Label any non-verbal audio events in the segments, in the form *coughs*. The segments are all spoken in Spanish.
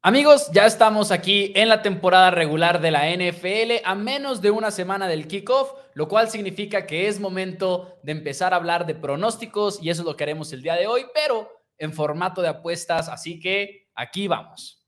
Amigos, ya estamos aquí en la temporada regular de la NFL a menos de una semana del kickoff, lo cual significa que es momento de empezar a hablar de pronósticos y eso es lo que haremos el día de hoy, pero en formato de apuestas, así que aquí vamos.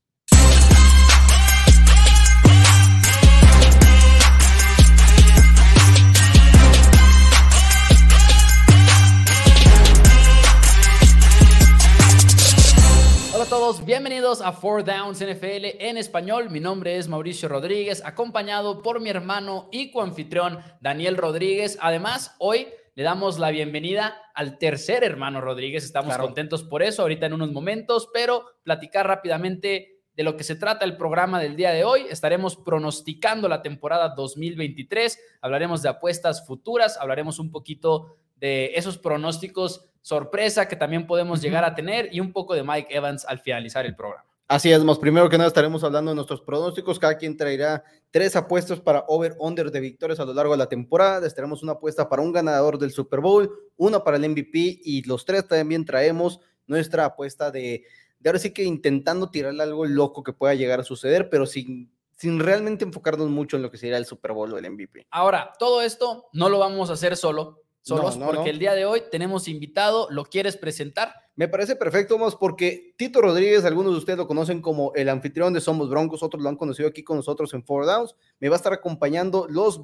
Hola a todos, bienvenidos a Four Downs NFL en español. Mi nombre es Mauricio Rodríguez, acompañado por mi hermano y coanfitrión Daniel Rodríguez. Además, hoy le damos la bienvenida al tercer hermano Rodríguez. Estamos contentos por eso ahorita en unos momentos, pero platicar rápidamente de lo que se trata el programa del día de hoy. Estaremos pronosticando la temporada 2023, hablaremos de apuestas futuras, hablaremos un poquito de esos pronósticos sorpresa que también podemos llegar a tener y un poco de Mike Evans al finalizar el programa. Así es, más primero que nada estaremos hablando de nuestros pronósticos. Cada quien traerá tres apuestas para over-under de victorias a lo largo de la temporada. Estaremos una apuesta para un ganador del Super Bowl, una para el MVP y los tres también traemos nuestra apuesta de, de ahora sí que intentando tirarle algo loco que pueda llegar a suceder, pero sin, sin realmente enfocarnos mucho en lo que sería el Super Bowl o el MVP. Ahora, todo esto no lo vamos a hacer solo solos porque el día de hoy tenemos invitado. ¿Lo quieres presentar? Me parece perfecto, más porque Tito Rodríguez, algunos de ustedes lo conocen como el anfitrión de Somos Broncos, otros lo han conocido aquí con nosotros en Four Downs. Me va a estar acompañando los,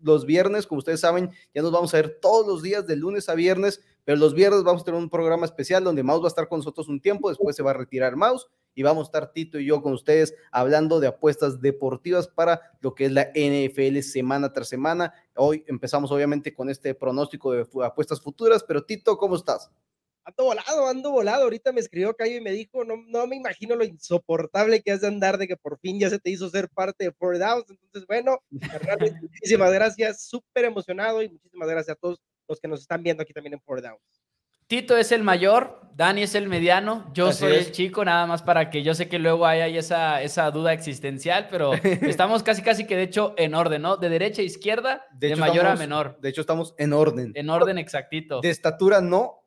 los viernes, como ustedes saben, ya nos vamos a ver todos los días de lunes a viernes, pero los viernes vamos a tener un programa especial donde Maus va a estar con nosotros un tiempo, después se va a retirar Maus y vamos a estar Tito y yo con ustedes hablando de apuestas deportivas para lo que es la NFL semana tras semana. Hoy empezamos obviamente con este pronóstico de apuestas futuras, pero Tito, ¿cómo estás? Ando volado, ando volado. Ahorita me escribió Cayo y me dijo, no, no me imagino lo insoportable que has de andar de que por fin ya se te hizo ser parte de Four Downs. Entonces, bueno, *laughs* muchísimas gracias, súper emocionado y muchísimas gracias a todos los que nos están viendo aquí también en Four Downs. Tito es el mayor, Dani es el mediano, yo soy el chico, nada más para que yo sé que luego hay esa, esa duda existencial, pero *laughs* estamos casi casi que de hecho en orden, ¿no? De derecha a izquierda, de, mayor a menor. De hecho estamos en orden. En orden exactito. De estatura no,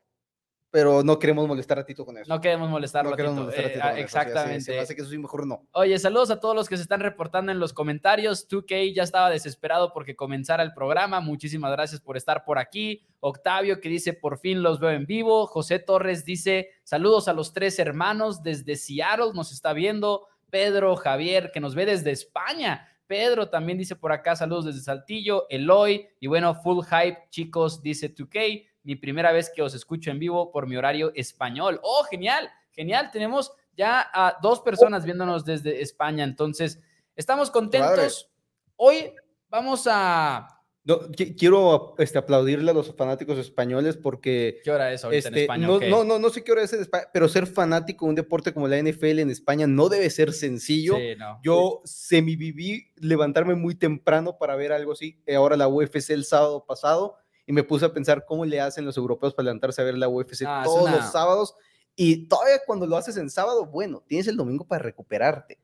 pero no queremos molestar a Tito con eso. No queremos molestar a Tito. Eh, exactamente. Así, que eso sí, mejor no. Oye, saludos a todos los que se están reportando en los comentarios. 2K ya estaba desesperado porque comenzara el programa. Muchísimas gracias por estar por aquí. Octavio que dice, por fin los veo en vivo. José Torres dice, saludos a los tres hermanos desde Seattle, nos está viendo. Pedro, Javier, que nos ve desde España. Pedro también dice por acá, saludos desde Saltillo. Eloy, y bueno, full hype, chicos, dice 2K mi primera vez que os escucho en vivo por mi horario español. ¡Oh, genial! Genial, tenemos ya a dos personas viéndonos desde España, entonces estamos contentos. Hoy vamos a... No, quiero este, aplaudirle a los fanáticos españoles porque... ¿Qué hora es ahorita en este, España? No, no, no, no, sé qué hora es en España, pero ser fanático de un deporte como la NFL en España no debe ser sencillo. Sí, no. Yo semi viví levantarme muy temprano para ver algo así. Ahora la UFC el sábado pasado y me puse a pensar cómo le hacen los europeos para levantarse a ver la UFC ah, todos los sábados. Y todavía cuando lo haces en sábado, bueno, tienes el domingo para recuperarte.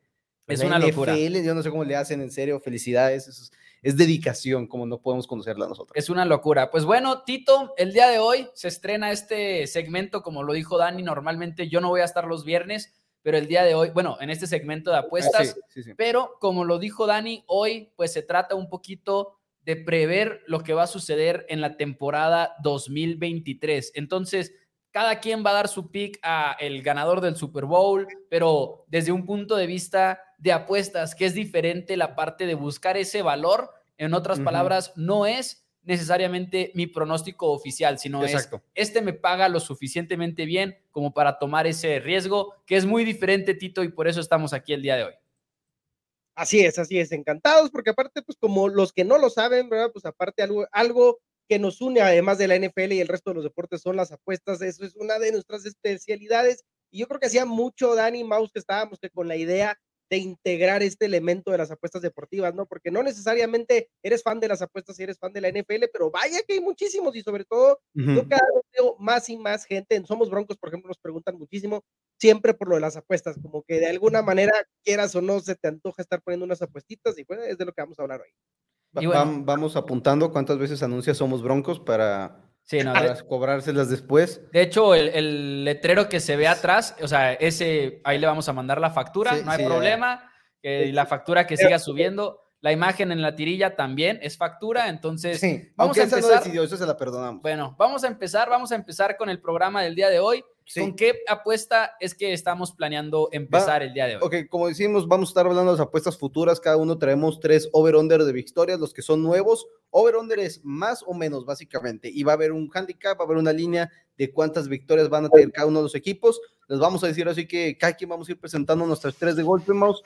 Es una locura. yo no sé cómo le hacen, en serio, felicidades. Es, es, dedicación, como no podemos conocerla nosotros. Es una locura. Pues bueno, Tito, el día de hoy se estrena este segmento, como lo dijo Dani, normalmente yo no voy a estar los viernes, pero el día de hoy, bueno, en este segmento de ah, apuestas, pero como lo dijo Dani, hoy pues se trata un poquito de prever lo que va a suceder en la temporada 2023. Entonces, cada quien va a dar su pick a el ganador del Super Bowl, pero desde un punto de vista de apuestas, que es diferente la parte de buscar ese valor. En otras palabras, no es necesariamente mi pronóstico oficial, sino es este me paga lo suficientemente bien como para tomar ese riesgo, que es muy diferente, Tito, y por eso estamos aquí el día de hoy. Así es, así es, encantados, porque aparte, pues como los que no lo saben, ¿verdad? Pues aparte algo, algo que nos une además de la NFL y el resto de los deportes son las apuestas, eso es una de nuestras especialidades. Y yo creo que hacía mucho Dani Maus que estábamos que con la idea de integrar este elemento de las apuestas deportivas, ¿no? Porque no necesariamente eres fan de las apuestas y eres fan de la NFL, pero vaya que hay muchísimos y sobre todo yo cada vez veo más y más gente, en Somos Broncos, por ejemplo, nos preguntan muchísimo siempre por lo de las apuestas, como que de alguna manera, quieras o no, se te antoja estar poniendo unas apuestitas y pues es de lo que vamos a hablar hoy. vamos apuntando cuántas veces anuncia Somos Broncos para Sí, no, para cobrárselas después. De hecho, el, letrero que se ve atrás, o sea, ese ahí le vamos a mandar la factura, no hay problema. y la factura que siga subiendo. La imagen en la tirilla también es factura, entonces vamos a empezar. eso se la perdonamos. Bueno, vamos a empezar, vamos a empezar con el programa del día de hoy. ¿Con qué apuesta es que estamos planeando empezar el día de hoy? Ok, como decimos, vamos a estar hablando de las apuestas futuras. Cada uno traemos tres over-under de victorias, los que son nuevos. Over-under es más o menos, básicamente. Y va a haber un handicap, va a haber una línea de cuántas victorias van a tener cada uno de los equipos. Les vamos a decir así que cada quien vamos a ir presentando nuestras tres de golpe mouse.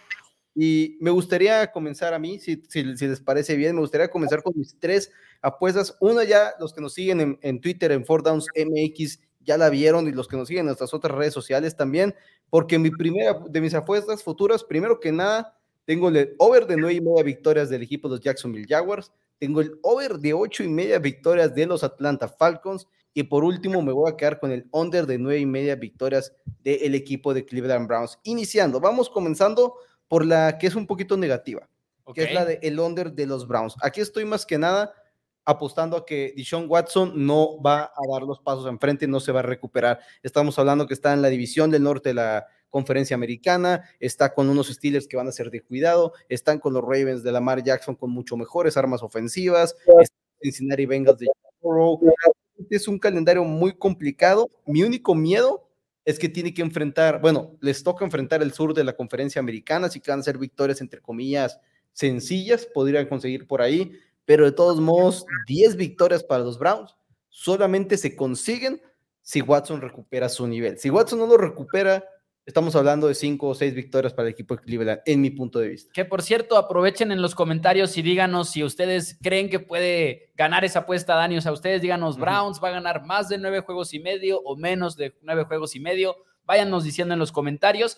Y me gustaría comenzar a mí, si, si, les parece bien, me gustaría comenzar con mis tres apuestas. Una ya, los que nos siguen en, en Twitter, en 4Downs MX, ya la vieron y los que nos siguen en nuestras otras redes sociales también, porque mi primera de mis apuestas futuras, primero que nada, tengo el over de nueve y media victorias del equipo de los Jacksonville Jaguars, tengo el over de ocho y media victorias de los Atlanta Falcons y por último me voy a quedar con el under de nueve y media victorias del equipo de Cleveland Browns. Iniciando, vamos comenzando por la que es un poquito negativa, que es la de el under de los Browns. Aquí estoy más que nada apostando a que Dishon Watson no va a dar los pasos enfrente no se va a recuperar. Estamos hablando que está en la división del norte de la conferencia americana, está con unos Steelers que van a ser de cuidado, están con los Ravens de Lamar Jackson con mucho mejores armas ofensivas, Cincinnati Bengals de Es un calendario muy complicado. Mi único miedo es que tiene que enfrentar, bueno, les toca enfrentar el sur de la conferencia americana, así que van a ser victorias entre comillas sencillas, podrían conseguir por ahí, pero de todos modos, 10 victorias para los Browns solamente se consiguen si Watson recupera su nivel. Si Watson no lo recupera, estamos hablando de 5 o 6 victorias para el equipo de Cleveland, en mi punto de vista. Que por cierto, aprovechen en los comentarios y díganos si ustedes creen que puede ganar esa apuesta, Dani. O sea, ustedes díganos, Browns va a ganar más de 9 juegos y medio o menos de 9 juegos y medio. Váyanos diciendo en los comentarios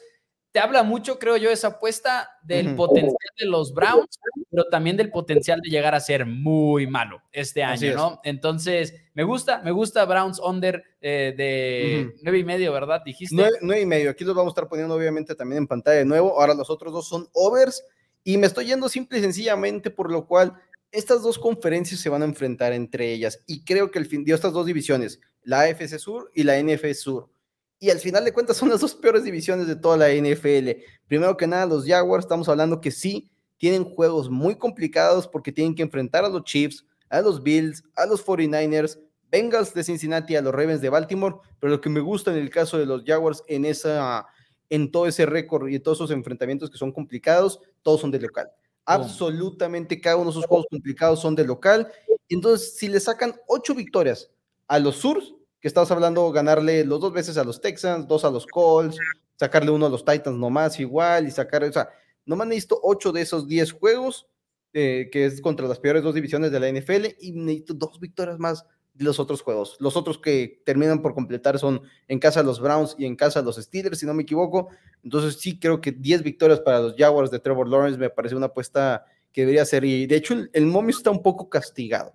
te habla mucho, creo yo, esa apuesta del potencial de los Browns, pero también del potencial de llegar a ser muy malo este año, ¿no? Entonces, me gusta, me gusta Browns under eh, de nueve y medio, ¿verdad? Dijiste. Nueve, y medio. Aquí los vamos a estar poniendo, obviamente, también en pantalla de nuevo. Ahora los otros dos son overs y me estoy yendo simple y sencillamente por lo cual estas dos conferencias se van a enfrentar entre ellas y creo que el fin de estas dos divisiones, la AFC Sur y la NFL Sur y al final de cuentas son las dos peores divisiones de toda la NFL. Primero que nada, los Jaguars, estamos hablando que sí tienen juegos muy complicados porque tienen que enfrentar a los Chiefs, a los Bills, a los 49ers, Bengals de Cincinnati, a los Ravens de Baltimore, pero lo que me gusta en el caso de los Jaguars en esa en todo ese récord y todos esos enfrentamientos que son complicados, todos son de local. Absolutamente cada uno de esos juegos complicados son de local. Entonces, si le sacan ocho victorias a los Surs, que estamos hablando ganarle los dos veces a los Texans, dos a los Colts, sacarle uno a los Titans nomás igual y sacar, o sea, nomás necesito ocho de esos diez juegos, eh, que es contra las peores dos divisiones de la NFL, y necesito dos victorias más de los otros juegos. Los otros que terminan por completar son en casa de los Browns y en casa de los Steelers, si no me equivoco. Entonces sí creo que 10 victorias para los Jaguars de Trevor Lawrence me parece una apuesta que debería ser. Y de hecho el, el momio está un poco castigado.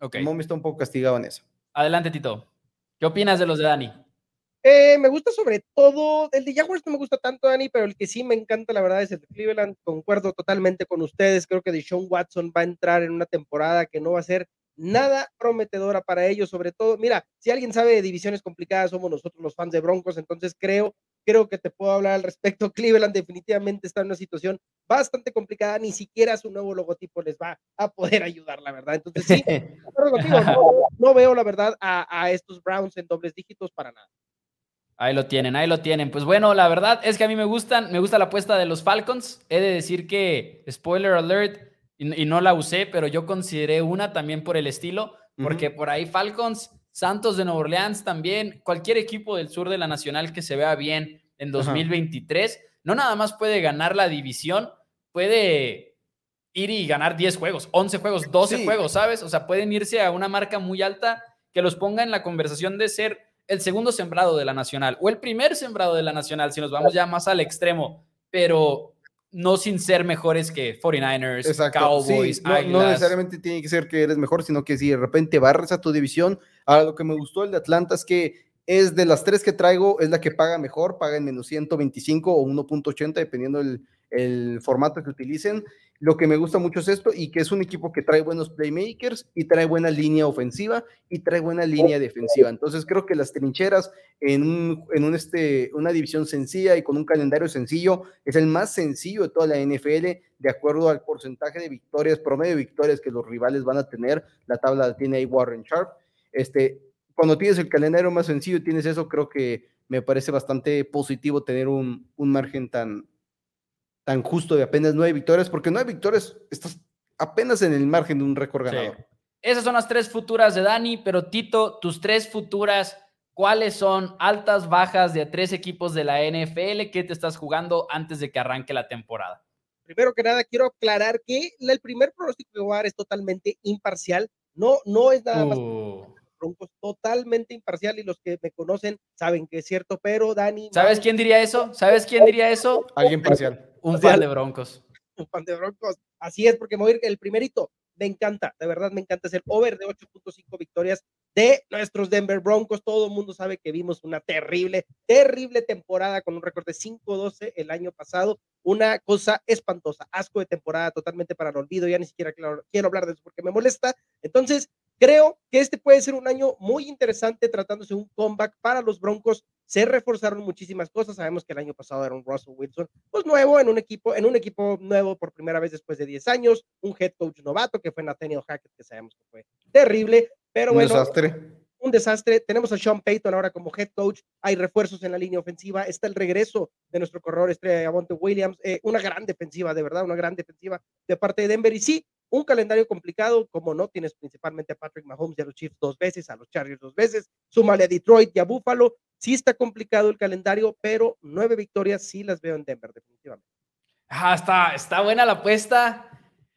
Okay. El momio está un poco castigado en eso. Adelante, Tito. ¿Qué opinas de los de Dani? Eh, me gusta sobre todo, el de Jaguars no me gusta tanto, Dani, pero el que sí me encanta, la verdad, es el de Cleveland. Concuerdo totalmente con ustedes. Creo que Deshaun Watson va a entrar en una temporada que no va a ser nada prometedora para ellos, sobre todo. Mira, si alguien sabe de divisiones complicadas, somos nosotros los fans de Broncos, entonces creo, creo que te puedo hablar al respecto. *laughs* Cleveland definitivamente está en una situación bastante complicada, ni siquiera su nuevo logotipo les va a poder ayudar, la verdad. Entonces, sí, *laughs* no, veo la verdad a, estos Browns en dobles dígitos para nada. Ahí lo tienen, ahí lo tienen. Pues bueno, la verdad es que a mí me gustan, me gusta la apuesta de los Falcons. He de decir que, spoiler alert, y, no la usé, pero yo consideré una también por el estilo, porque por ahí Falcons, Santos de Nueva Orleans también, cualquier equipo del sur de la Nacional que se vea bien en 2023, no nada más puede ganar la división, puede ir y ganar 10 juegos, 11 juegos, 12 juegos, ¿sabes? O sea, pueden irse a una marca muy alta que los ponga en la conversación de ser el segundo sembrado de la Nacional o el primer sembrado de la Nacional, si nos vamos ya más al extremo, pero no sin ser mejores que 49ers, Cowboys, no, no, necesariamente tiene que ser que eres mejor, sino que si de repente barres a tu división. Ahora, lo que me gustó el de Atlanta es que es de las tres que traigo, es la que paga mejor, paga en menos 125 o 1.80, dependiendo el, el formato que utilicen. Lo que me gusta mucho es esto y que es un equipo que trae buenos playmakers y trae buena línea ofensiva y trae buena línea defensiva. Entonces creo que las trincheras en, un, en un este, una división sencilla y con un calendario sencillo es el más sencillo de toda la NFL de acuerdo al porcentaje de victorias, promedio de victorias que los rivales van a tener. La tabla tiene ahí Warren Sharp. Este, cuando tienes el calendario más sencillo y tienes eso, creo que me parece bastante positivo tener un, un margen tan, tan justo de apenas nueve victorias, porque nueve victorias estás apenas en el margen de un récord ganador. Esas son las tres futuras de Dani, pero Tito, tus tres futuras, ¿cuáles son altas, bajas de tres equipos de la NFL que te estás jugando antes de que arranque la temporada? Primero que nada, quiero aclarar que el primer pronóstico que voy a dar es totalmente imparcial. No, no es nada más uh. Broncos totalmente imparcial y los que me conocen saben que es cierto, pero Dani. ¿Sabes quién diría eso? ¿Sabes quién diría eso? Alguien parcial. Un fan de Broncos. *laughs* Un fan de Broncos. Así es, porque me voy a ir el primerito. Me encanta, de verdad me encanta. Es el over de 8.5 victorias de nuestros Denver Broncos. Todo el mundo sabe que vimos una terrible, terrible temporada con un récord de 5-12 el año pasado. Una cosa espantosa, asco de temporada totalmente para el olvido. Ya ni siquiera quiero, quiero hablar de eso porque me molesta. Entonces, Creo que este puede ser un año muy interesante tratándose de un comeback para los Broncos. Se reforzaron muchísimas cosas. Sabemos que el año pasado era un Russell Wilson, pues nuevo en un equipo, en un equipo nuevo por primera vez después de 10 años, un head coach novato que fue Nathaniel Hackett, que sabemos que fue terrible, pero un bueno. Desastre. Un desastre. Tenemos a Sean Payton ahora como head coach. Hay refuerzos en la línea ofensiva. Está el regreso de nuestro corredor estrella Avonte Williams. Eh, una gran defensiva, de verdad, una gran defensiva de parte de Denver. Y sí, un calendario complicado, como no, tienes principalmente a Patrick Mahomes y a los Chiefs dos veces, a los Chargers dos veces, súmale a Detroit y a Buffalo. Sí está complicado el calendario, pero nueve victorias sí las veo en Denver, definitivamente. Ah, está, está buena la apuesta.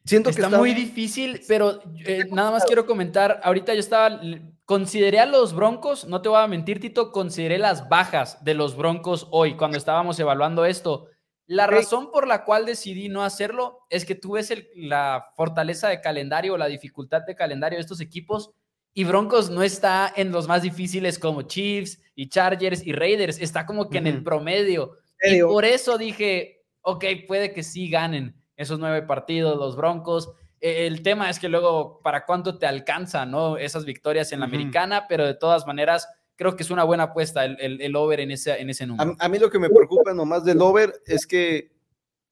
Siento que está, muy difícil, pero eh, nada más quiero comentar. Ahorita yo estaba, consideré a los Broncos, no te voy a mentir, Tito, consideré las bajas de los Broncos hoy cuando estábamos evaluando esto. La razón por la cual decidí no hacerlo es que tú ves la fortaleza de calendario o la dificultad de calendario de estos equipos y Broncos no está en los más difíciles como Chiefs y Chargers y Raiders, está como que en el promedio. Y por eso dije, ok, puede que sí ganen esos nueve partidos los Broncos. E, el tema es que luego, ¿para cuánto te alcanza, no? Esas victorias en la americana, pero de todas maneras creo que es una buena apuesta el, el, over en ese, en ese número. A, mí lo que me preocupa nomás del over es que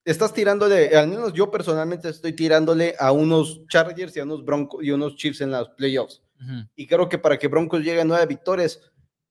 estás tirándole, al menos yo personalmente estoy tirándole a unos Chargers y a unos Broncos y unos Chiefs en los playoffs. Y creo que para que Broncos llegue a nueve victorias,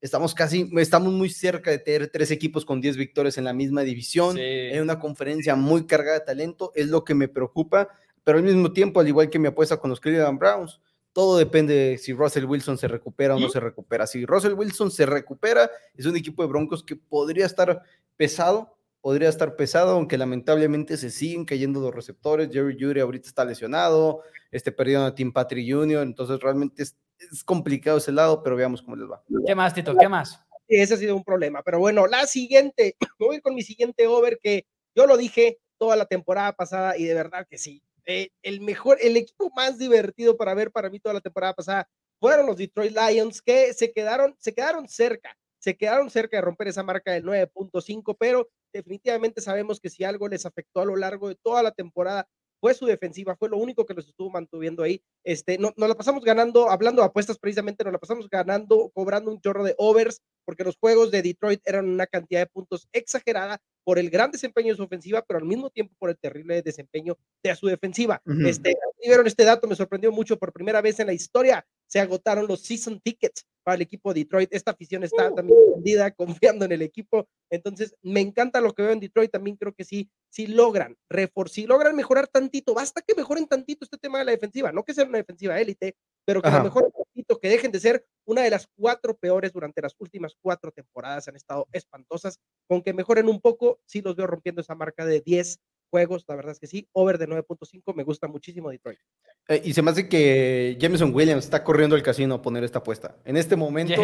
estamos casi, estamos muy cerca de tener tres equipos con diez victorias en la misma división, en una conferencia muy cargada de talento, es lo que me preocupa, pero al mismo tiempo, al igual que mi apuesta con los Cleveland Browns, todo depende de si Russell Wilson se recupera o no se recupera. Si Russell Wilson se recupera, es un equipo de Broncos que podría estar pesado, podría estar pesado, aunque lamentablemente se siguen cayendo los receptores. Jerry Judy ahorita está lesionado, este perdieron a Tim Patrick Jr., entonces realmente es, complicado ese lado, pero veamos cómo les va. ¿Qué más, Tito? ¿Qué más? Ese ha sido un problema, pero bueno, la siguiente, *coughs* voy a ir con mi siguiente over que yo lo dije toda la temporada pasada y de verdad que sí, eh, el mejor, el equipo más divertido para ver para mí toda la temporada pasada fueron los Detroit Lions que se quedaron, se quedaron cerca, se quedaron cerca de romper esa marca del 9.5, pero definitivamente sabemos que si algo les afectó a lo largo de toda la temporada fue su defensiva, fue lo único que los estuvo mantuviendo ahí. Este, no, nos la pasamos ganando, hablando de apuestas precisamente, nos la pasamos ganando, cobrando un chorro de overs, porque los juegos de Detroit eran una cantidad de puntos exagerada por el gran desempeño de su ofensiva, pero al mismo tiempo por el terrible desempeño de su defensiva. este, vieron este dato, me sorprendió mucho, por primera vez en la historia se agotaron los season tickets para el equipo de Detroit. Esta afición está también vendida, *laughs* confiando en el equipo. Entonces, me encanta lo que veo en Detroit. También creo que sí, sí logran reforzar, si logran mejorar tantito. Basta que mejoren tantito este tema de la defensiva. No que sea una defensiva élite, pero que mejoren tantito, que dejen de ser una de las cuatro peores durante las últimas cuatro temporadas. Han estado espantosas. Con que mejoren un poco, sí los veo rompiendo esa marca de 10 juegos, la verdad es que sí, over de 9.5, me gusta muchísimo Detroit. Eh, y se me hace que Jameson Williams está corriendo al casino a poner esta apuesta. En este momento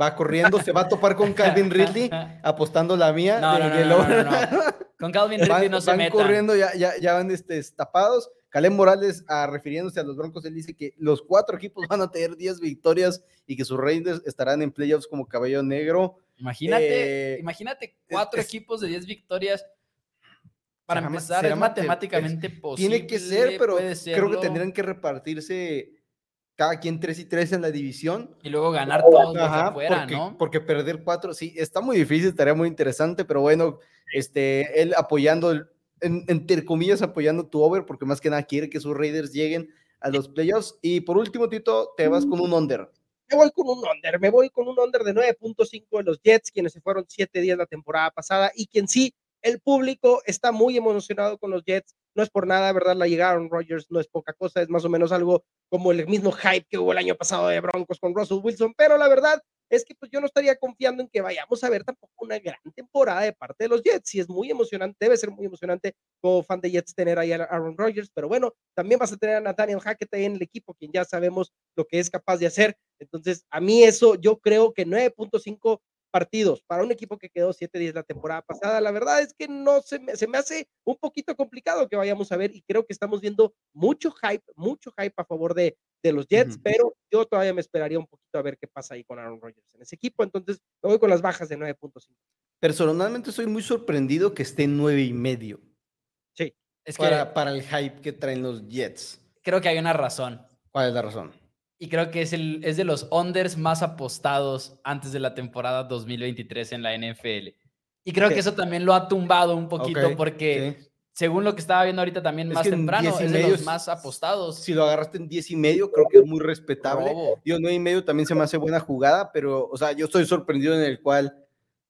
va corriendo, se va a topar con Calvin *laughs* Ridley apostando la mía. No, no, no, Con Calvin Ridley no se van corriendo, ya, ya, ya van este, tapados. Caleb Morales, ah, refiriéndose a los Broncos, él dice que los cuatro equipos van a tener 10 victorias y que sus Raiders estarán en playoffs como caballo negro. Imagínate, eh, imagínate cuatro equipos de 10 victorias. Para empezar, es matemáticamente posible. Tiene que ser, pero creo que tendrían que repartirse cada quien 3 y 3 en la división. Y luego ganar todos afuera, porque, ¿no? Porque perder cuatro, sí, está muy difícil, estaría muy interesante, pero bueno, este, él apoyando, en, entre comillas, apoyando tu over, porque más que nada quiere que sus Raiders lleguen a los playoffs. Y por último, Tito, te vas con un under. Me voy con un under, me voy con un under de 9.5 de los Jets, quienes se fueron 7 días la temporada pasada y quien sí, el público está muy emocionado con los Jets no es por nada, ¿verdad? La llegaron Rodgers no es poca cosa, es más o menos algo como el mismo hype que hubo el año pasado de Broncos con Russell Wilson, pero la verdad es que pues yo no estaría confiando en que vayamos a ver tampoco una gran temporada de parte de los Jets. Y es muy emocionante, debe ser muy emocionante como fan de Jets tener ahí a Aaron Rodgers, pero bueno, también vas a tener a Nathaniel Hackett en el equipo, quien ya sabemos lo que es capaz de hacer. Entonces, a mí eso, yo creo que 9.5 partidos para un equipo que quedó 7-10 la temporada pasada. La verdad es que no se me, se me hace un poquito complicado que vayamos a ver y creo que estamos viendo mucho hype, mucho hype a favor de, de los Jets, pero yo todavía me esperaría un poquito a ver qué pasa ahí con Aaron Rodgers en ese equipo. Entonces me voy con las bajas de 9.5. Personalmente soy muy sorprendido que esté en 9 y medio. Sí. Es para, para el hype que traen los Jets. Creo que hay una razón. ¿Cuál es la razón? Y creo que es, el, es de los unders más apostados antes de la temporada 2023 en la NFL. Y creo que eso también lo ha tumbado un poquito porque, según lo que estaba viendo ahorita también más temprano, es de los más apostados. Si lo agarraste en 10 y medio, creo que es muy respetable. Yo 9 y medio también se me hace buena jugada, pero, o sea, yo estoy sorprendido en el cual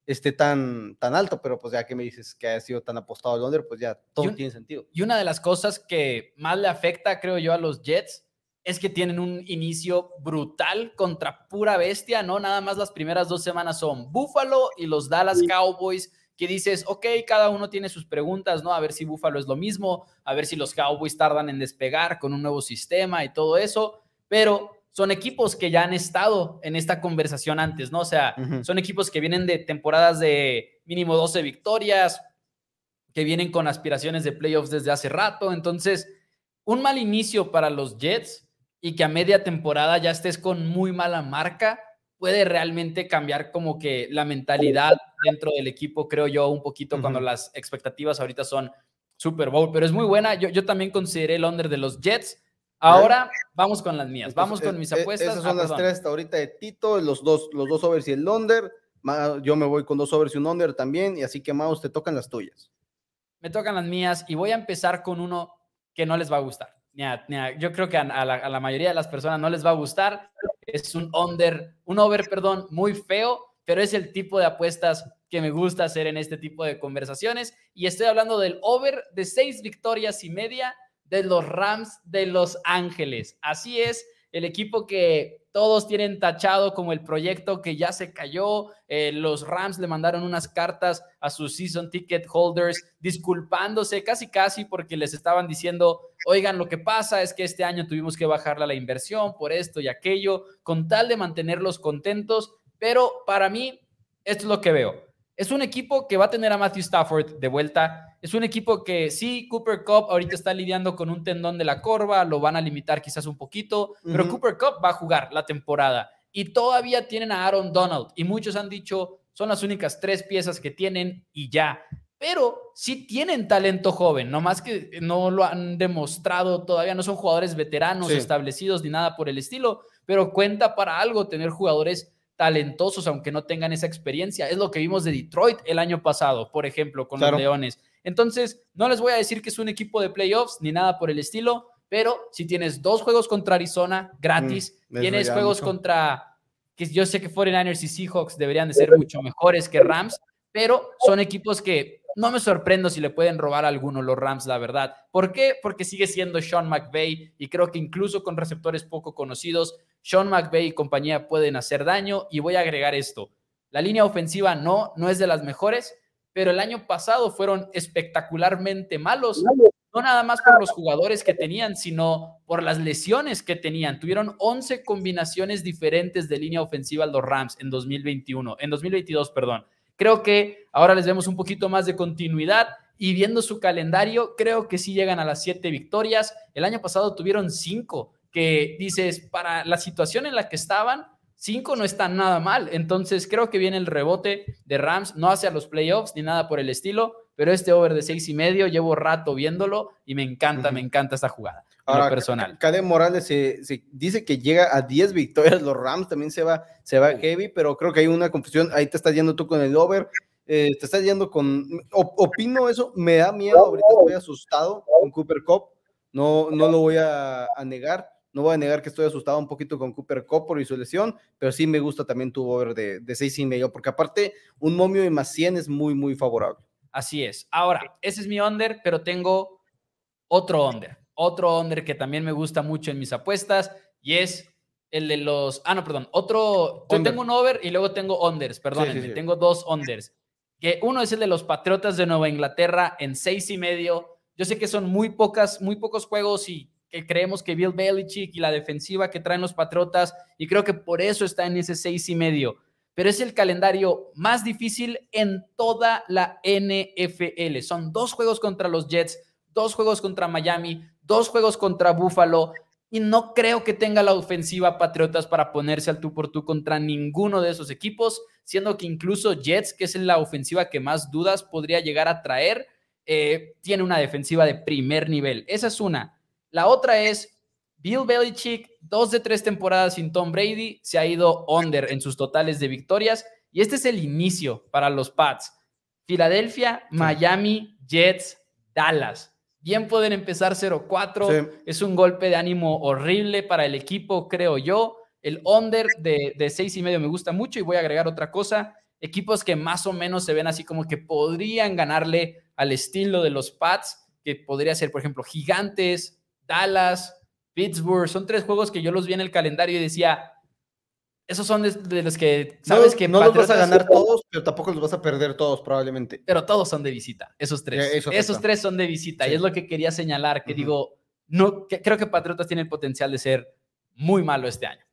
esté tan, tan alto, pero pues ya que me dices que haya sido tan apostado el under, pues ya todo tiene sentido. Y una de las cosas que más le afecta, creo yo, a los Jets es que tienen un inicio brutal contra pura bestia, ¿no? Nada más las primeras dos semanas son Buffalo y los Dallas Cowboys, que dices, ok, cada uno tiene sus preguntas, ¿no? A ver si Buffalo es lo mismo, a ver si los Cowboys tardan en despegar con un nuevo sistema y todo eso, pero son equipos que ya han estado en esta conversación antes, ¿no? O sea, son equipos que vienen de temporadas de mínimo 12 victorias, que vienen con aspiraciones de playoffs desde hace rato, entonces, un mal inicio para los Jets y que a media temporada ya estés con muy mala marca, puede realmente cambiar como que la mentalidad dentro del equipo, creo yo, un poquito cuando las expectativas ahorita son Super Bowl, pero es muy buena. Yo, yo también consideré el under de los Jets. Ahora vamos con las mías, vamos con mis apuestas. Esas son ah, las tres hasta ahorita de Tito, los dos, los dos overs y el under. Yo me voy con dos overs y un under también, y así que Maus, te tocan las tuyas. Me tocan las mías y voy a empezar con uno que no les va a gustar yo creo que a, la, mayoría de las personas no les va a gustar. Es un under, un over, perdón, muy feo, pero es el tipo de apuestas que me gusta hacer en este tipo de conversaciones. Y estoy hablando del over de seis victorias y media de los Rams de Los Ángeles. Así es, el equipo que todos tienen tachado como el proyecto que ya se cayó. Eh, los Rams le mandaron unas cartas a sus season ticket holders disculpándose casi casi porque les estaban diciendo, oigan, lo que pasa es que este año tuvimos que bajarle la inversión por esto y aquello, con tal de mantenerlos contentos. Pero para mí, esto es lo que veo. Es un equipo que va a tener a Matthew Stafford de vuelta es un equipo que sí, Cooper Cup ahorita está lidiando con un tendón de la corva, lo van a limitar quizás un poquito, pero Cooper Cup va a jugar la temporada y todavía tienen a Aaron Donald y muchos han dicho son las únicas tres piezas que tienen y ya. Pero sí tienen talento joven, no más que no lo han demostrado todavía, no son jugadores veteranos establecidos ni nada por el estilo, pero cuenta para algo tener jugadores talentosos, aunque no tengan esa experiencia. Es lo que vimos de Detroit el año pasado, por ejemplo, con los Leones. Entonces, no les voy a decir que es un equipo de playoffs ni nada por el estilo, pero si tienes dos juegos contra Arizona gratis, mm, tienes juegos contra, que yo sé que 49ers y Seahawks deberían de ser mucho mejores que Rams, pero son equipos que no me sorprendo si le pueden robar a alguno los Rams, la verdad. ¿Por qué? Porque sigue siendo Sean McVay y creo que incluso con receptores poco conocidos, Sean McVay y compañía pueden hacer daño. Y voy a agregar esto. La línea ofensiva no, no es de las mejores, pero el año pasado fueron espectacularmente malos, no nada más por los jugadores que tenían, sino por las lesiones que tenían. Tuvieron 11 combinaciones diferentes de línea ofensiva los Rams en 2021, en 2022, perdón. Creo que ahora les vemos un poquito más de continuidad y viendo su calendario, creo que sí llegan a las siete victorias. El año pasado tuvieron cinco, que dices, para la situación en la que estaban, cinco no está nada mal. Entonces creo que viene el rebote de Rams, no hacia los playoffs ni nada por el estilo, pero este over de seis y medio, llevo rato viéndolo y me encanta, me encanta esta jugada. Ahora, personal. Cade Morales se, dice que llega a 10 victorias, los Rams también se va, se va heavy, pero creo que hay una confusión, ahí te estás yendo tú con el over, eh, te estás yendo con, opino eso, me da miedo, ahorita estoy asustado con Cooper Cup, no, no lo voy a, negar, no voy a negar que estoy asustado un poquito con Cooper Cup por su lesión, pero sí me gusta también tu over de, de 6 y medio, porque aparte un momio de más 100 es muy, muy favorable. Así es. Ahora, ese es mi under, pero tengo otro under. Otro under que también me gusta mucho en mis apuestas y es el de los. Ah, no, perdón. Otro. Yo tengo un over y luego tengo unders, perdón. Tengo dos unders. Que uno es el de los Patriotas de Nueva Inglaterra en seis y medio. Yo sé que son muy pocas, muy pocos juegos y que creemos que Bill Belichick y la defensiva que traen los Patriotas, y creo que por eso está en ese seis y medio pero es el calendario más difícil en toda la NFL. Son dos juegos contra los Jets, dos juegos contra Miami, dos juegos contra Buffalo, y no creo que tenga la ofensiva Patriotas para ponerse al tú por tú contra ninguno de esos equipos, siendo que incluso Jets, que es la ofensiva que más dudas podría llegar a traer, eh, tiene una defensiva de primer nivel. Esa es una. La otra es Bill Belichick, dos de tres temporadas sin Tom Brady, se ha ido under en sus totales de victorias. Y este es el inicio para los Pats. Filadelfia, Miami, Jets, Dallas. Bien pueden empezar 0-4. Es un golpe de ánimo horrible para el equipo, creo yo. El under de, de seis y medio me gusta mucho y voy a agregar otra cosa. Equipos que más o menos se ven así como que podrían ganarle al estilo de los Pats, que podría ser, por ejemplo, Gigantes, Dallas, Pittsburgh, son tres juegos que yo los vi en el calendario y decía, esos son de, los que sabes que no los vas a ganar todos, pero tampoco los vas a perder todos probablemente. Pero todos son de visita, esos tres. esos tres son de visita y es lo que quería señalar, que digo, no, creo que Patriotas tiene el potencial de ser muy malo este año.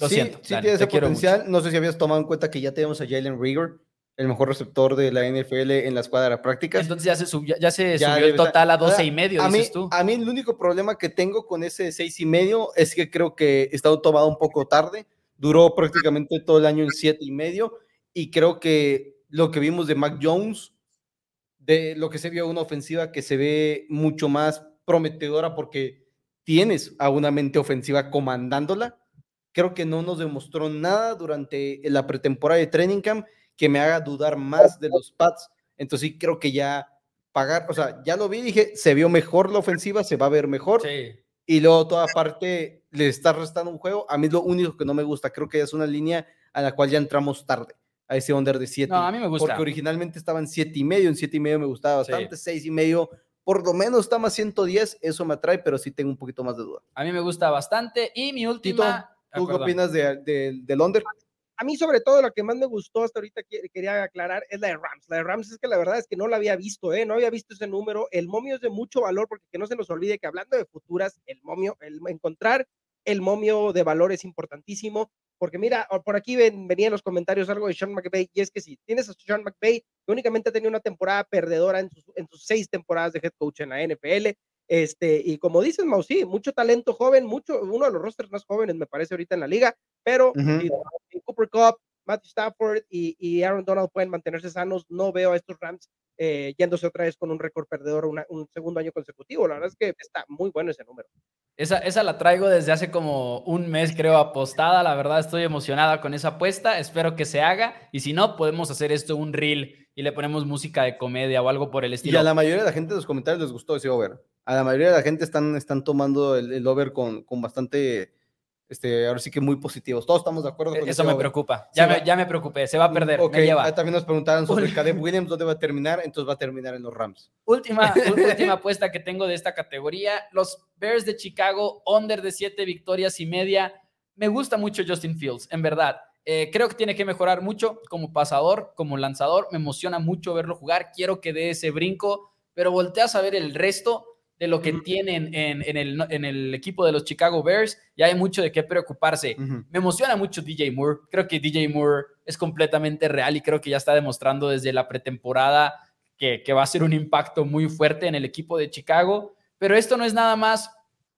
Lo siento. Sí, tiene ese potencial. No sé si habías tomado en cuenta que ya tenemos a Jalen Rieger el mejor receptor de la NFL en la escuadra prácticas. Entonces ya se subió, ya, se subió el total a 12 y medio, a dices tú. A mí el único problema que tengo con ese 6 y medio es que creo que está tomado un poco tarde. Duró prácticamente todo el año en 7 y medio y creo que lo que vimos de Mac Jones, de lo que se vio una ofensiva que se ve mucho más prometedora porque tienes a una mente ofensiva comandándola. Creo que no nos demostró nada durante la pretemporada de Training Camp que me haga dudar más de los Pats. Entonces sí creo que ya pagar, o sea, ya lo vi, dije, se vio mejor la ofensiva, se va a ver mejor. Y luego toda parte le está restando un juego. A mí es lo único que no me gusta. Creo que es una línea a la cual ya entramos tarde, a ese under de 7. No, a mí me gusta. Porque originalmente estaban 7 y medio, en 7 y medio me gustaba bastante, 6 y medio. Por lo menos está más 110, eso me atrae, pero sí tengo un poquito más de duda. A mí me gusta bastante. Y mi última. ¿Tú qué opinas de, del under? A mí sobre todo lo que más me gustó hasta ahorita quería aclarar es la de Rams. La de Rams es que la verdad es que no la había visto, ¿eh? No había visto ese número. El momio es de mucho valor porque que no se nos olvide que hablando de futuras, el momio, el encontrar el momio de valor es importantísimo. Porque mira, por aquí ven, venía en los comentarios algo de Sean McVay, y es que si tienes a Sean McVay, que únicamente ha tenido una temporada perdedora en sus, en sus seis temporadas de head coach en la NFL, este, y como dices, Mau, sí, mucho talento joven, mucho, uno de los rosters más jóvenes me parece ahorita en la liga, pero Cooper Cup, Matthew Stafford y, Aaron Donald pueden mantenerse sanos, no veo a estos Rams eh, yéndose otra vez con un récord perdedor un segundo año consecutivo. La verdad es que está muy bueno ese número. Esa, esa la traigo desde hace como un mes, creo, apostada. La verdad estoy emocionada con esa apuesta. Espero que se haga. Y si no, podemos hacer esto un reel y le ponemos música de comedia o algo por el estilo. Y a la mayoría de la gente de los comentarios les gustó ese over. A la mayoría de la gente están, están tomando el, over con, con bastante este, ahora sí que muy positivos. Todos estamos de acuerdo con eso. me preocupa. Ya me, ya me preocupé. Se va a perder. Me lleva. También nos preguntaron sobre Caleb Williams, dónde va a terminar. Entonces va a terminar en los Rams. Última, *laughs* última apuesta que tengo de esta categoría. Los Bears de Chicago, under de siete victorias y media. Me gusta mucho Justin Fields, en verdad. Eh, creo que tiene que mejorar mucho como pasador, como lanzador. Me emociona mucho verlo jugar. Quiero que dé ese brinco, pero volteas a ver el resto de lo que tienen en, el, equipo de los Chicago Bears, ya hay mucho de qué preocuparse. Me emociona mucho DJ Moore. Creo que DJ Moore es completamente real y creo que ya está demostrando desde la pretemporada que, que va a ser un impacto muy fuerte en el equipo de Chicago. Pero esto no es nada más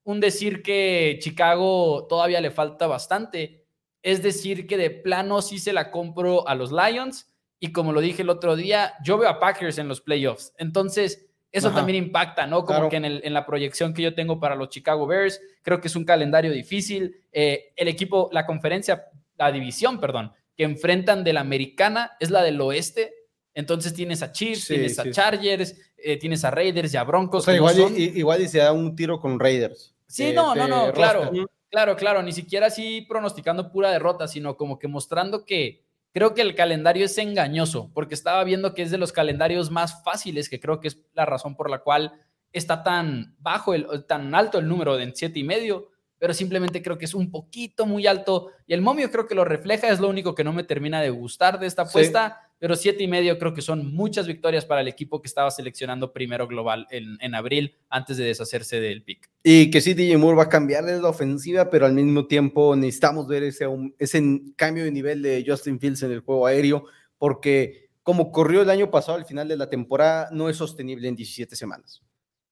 un decir que Chicago todavía le falta bastante. Es decir, que de plano sí se la compro a los Lions. Y como lo dije el otro día, yo veo a Packers en los playoffs. Entonces, eso también impacta, ¿no? Como que en, la proyección que yo tengo para los Chicago Bears, creo que es un calendario difícil. Eh, el equipo, la conferencia, la división, perdón, que enfrentan de la americana es la del oeste. Entonces tienes a Chiefs, tienes a Chargers, eh, tienes a Raiders y a Broncos. igual, igual y se da un tiro con Raiders. Sí, no, no, no, claro, claro, claro, ni siquiera así pronosticando pura derrota, sino como que mostrando que creo que el calendario es engañoso, porque estaba viendo que es de los calendarios más fáciles, que creo que es la razón por la cual está tan bajo, el, tan alto el número de siete y medio, pero simplemente creo que es un poquito muy alto y el momio creo que lo refleja, es lo único que no me termina de gustar de esta apuesta pero siete y medio creo que son muchas victorias para el equipo que estaba seleccionando primero global en, abril antes de deshacerse del pick. Y que sí, DJ Moore va a cambiar la ofensiva, pero al mismo tiempo necesitamos ver ese, ese cambio de nivel de Justin Fields en el juego aéreo, porque como corrió el año pasado al final de la temporada, no es sostenible en 17 semanas.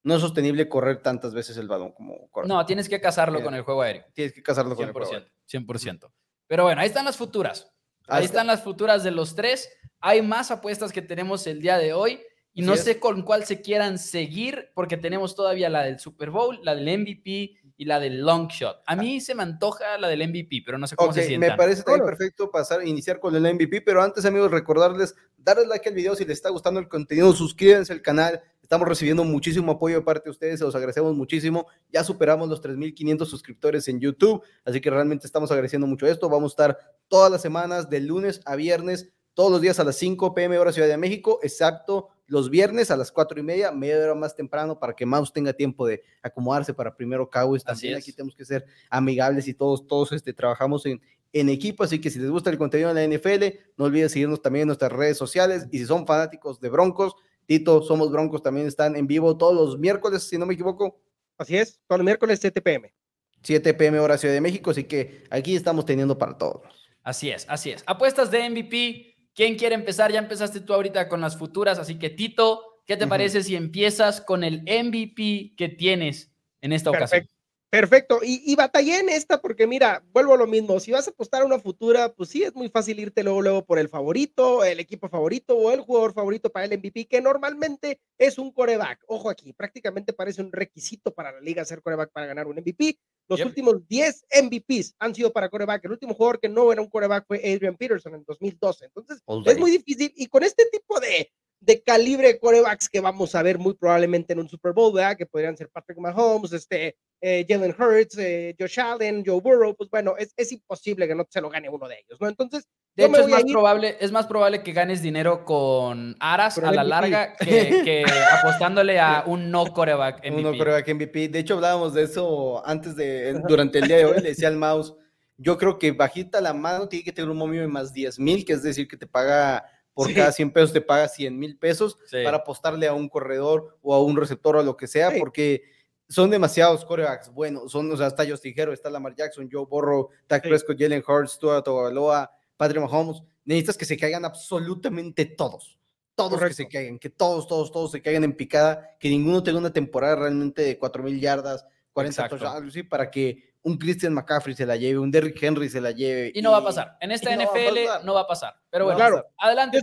No es sostenible correr tantas veces el balón como correr. No, tienes que casarlo con el juego aéreo. Tienes que casarlo con el juego aéreo. 100%. Pero bueno, ahí están las futuras. Ahí, están las futuras de los tres. Hay más apuestas que tenemos el día de hoy y no sé con cuál se quieran seguir porque tenemos todavía la del Super Bowl, la del MVP y la del long shot. A mí se me antoja la del MVP, pero no sé cómo se sientan. Me parece también perfecto pasar, iniciar con el MVP, pero antes, amigos, recordarles, darles like al video si les está gustando el contenido, suscríbanse al canal. Estamos recibiendo muchísimo apoyo de parte de ustedes, se los agradecemos muchísimo. Ya superamos los 3.500 suscriptores en YouTube, así que realmente estamos agradeciendo mucho esto. Vamos a estar todas las semanas, de lunes a viernes, todos los días a las 5 pm hora Ciudad de México, excepto los viernes a las 4 y media, media hora más temprano para que Mouse tenga tiempo de acomodarse para primero Cowboys. También aquí tenemos que ser amigables y todos, todos este, trabajamos en, en equipo, así que si les gusta el contenido de la NFL, no olviden seguirnos también en nuestras redes sociales y si son fanáticos de Broncos, Tito, Somos Broncos también están en vivo todos los miércoles, si no me equivoco. Así es, todos los miércoles 7 pm. 7 pm hora Ciudad de México, así que aquí estamos teniendo para todos. Así es, así es. Apuestas de MVP, ¿Quién quiere empezar? Ya empezaste tú ahorita con las futuras, así que Tito, ¿qué te parece si empiezas con el MVP que tienes en esta ocasión? Perfecto, y, batallé en esta porque mira, vuelvo a lo mismo, si vas a apostar a una futura, pues sí es muy fácil irte luego, luego por el favorito, el equipo favorito o el jugador favorito para el MVP, que normalmente es un coreback. Ojo aquí, prácticamente parece un requisito para la liga ser coreback para ganar un MVP. Los últimos 10 MVPs han sido para coreback. El último jugador que no era un coreback fue Adrian Peterson en 2012. Entonces, es muy difícil. Y con este tipo de, de calibre de corebacks que vamos a ver muy probablemente en un Super Bowl, ¿verdad? Que podrían ser Patrick Mahomes, este, eh, Jalen Hurts, eh, Josh Allen, Joe Burrow, pues bueno, es, es, imposible que no se lo gane uno de ellos, ¿no? Entonces, de hecho, es más, probable, es más probable que ganes dinero con Aras a la larga *laughs* que, que apostándole a un no coreback MVP. Un no coreback MVP. De hecho, hablábamos de eso antes de, durante el día de hoy, le decía al mouse, yo creo que bajita la mano tiene que tener un momio de más 10 mil, que es decir, que te paga por cada 100 pesos te paga 100 mil pesos para apostarle a un corredor o a un receptor o a lo que sea, porque son demasiados corebacks buenos. Son, o sea, está Justin Herbert, está Lamar Jackson, Joe Burrow, Dak Prescott, Jalen Hurts, Tua Tagovailoa, Patrick Mahomes. Necesitas que se caigan absolutamente todos. Todos que se caigan, que todos, todos, todos se caigan en picada, que ninguno tenga una temporada realmente de 4 mil yardas, 40 touchdowns, para que un Christian McCaffrey se la lleve, un Derrick Henry se la lleve. Y no va a pasar. En esta NFL no va a pasar. Pero bueno, claro. adelante.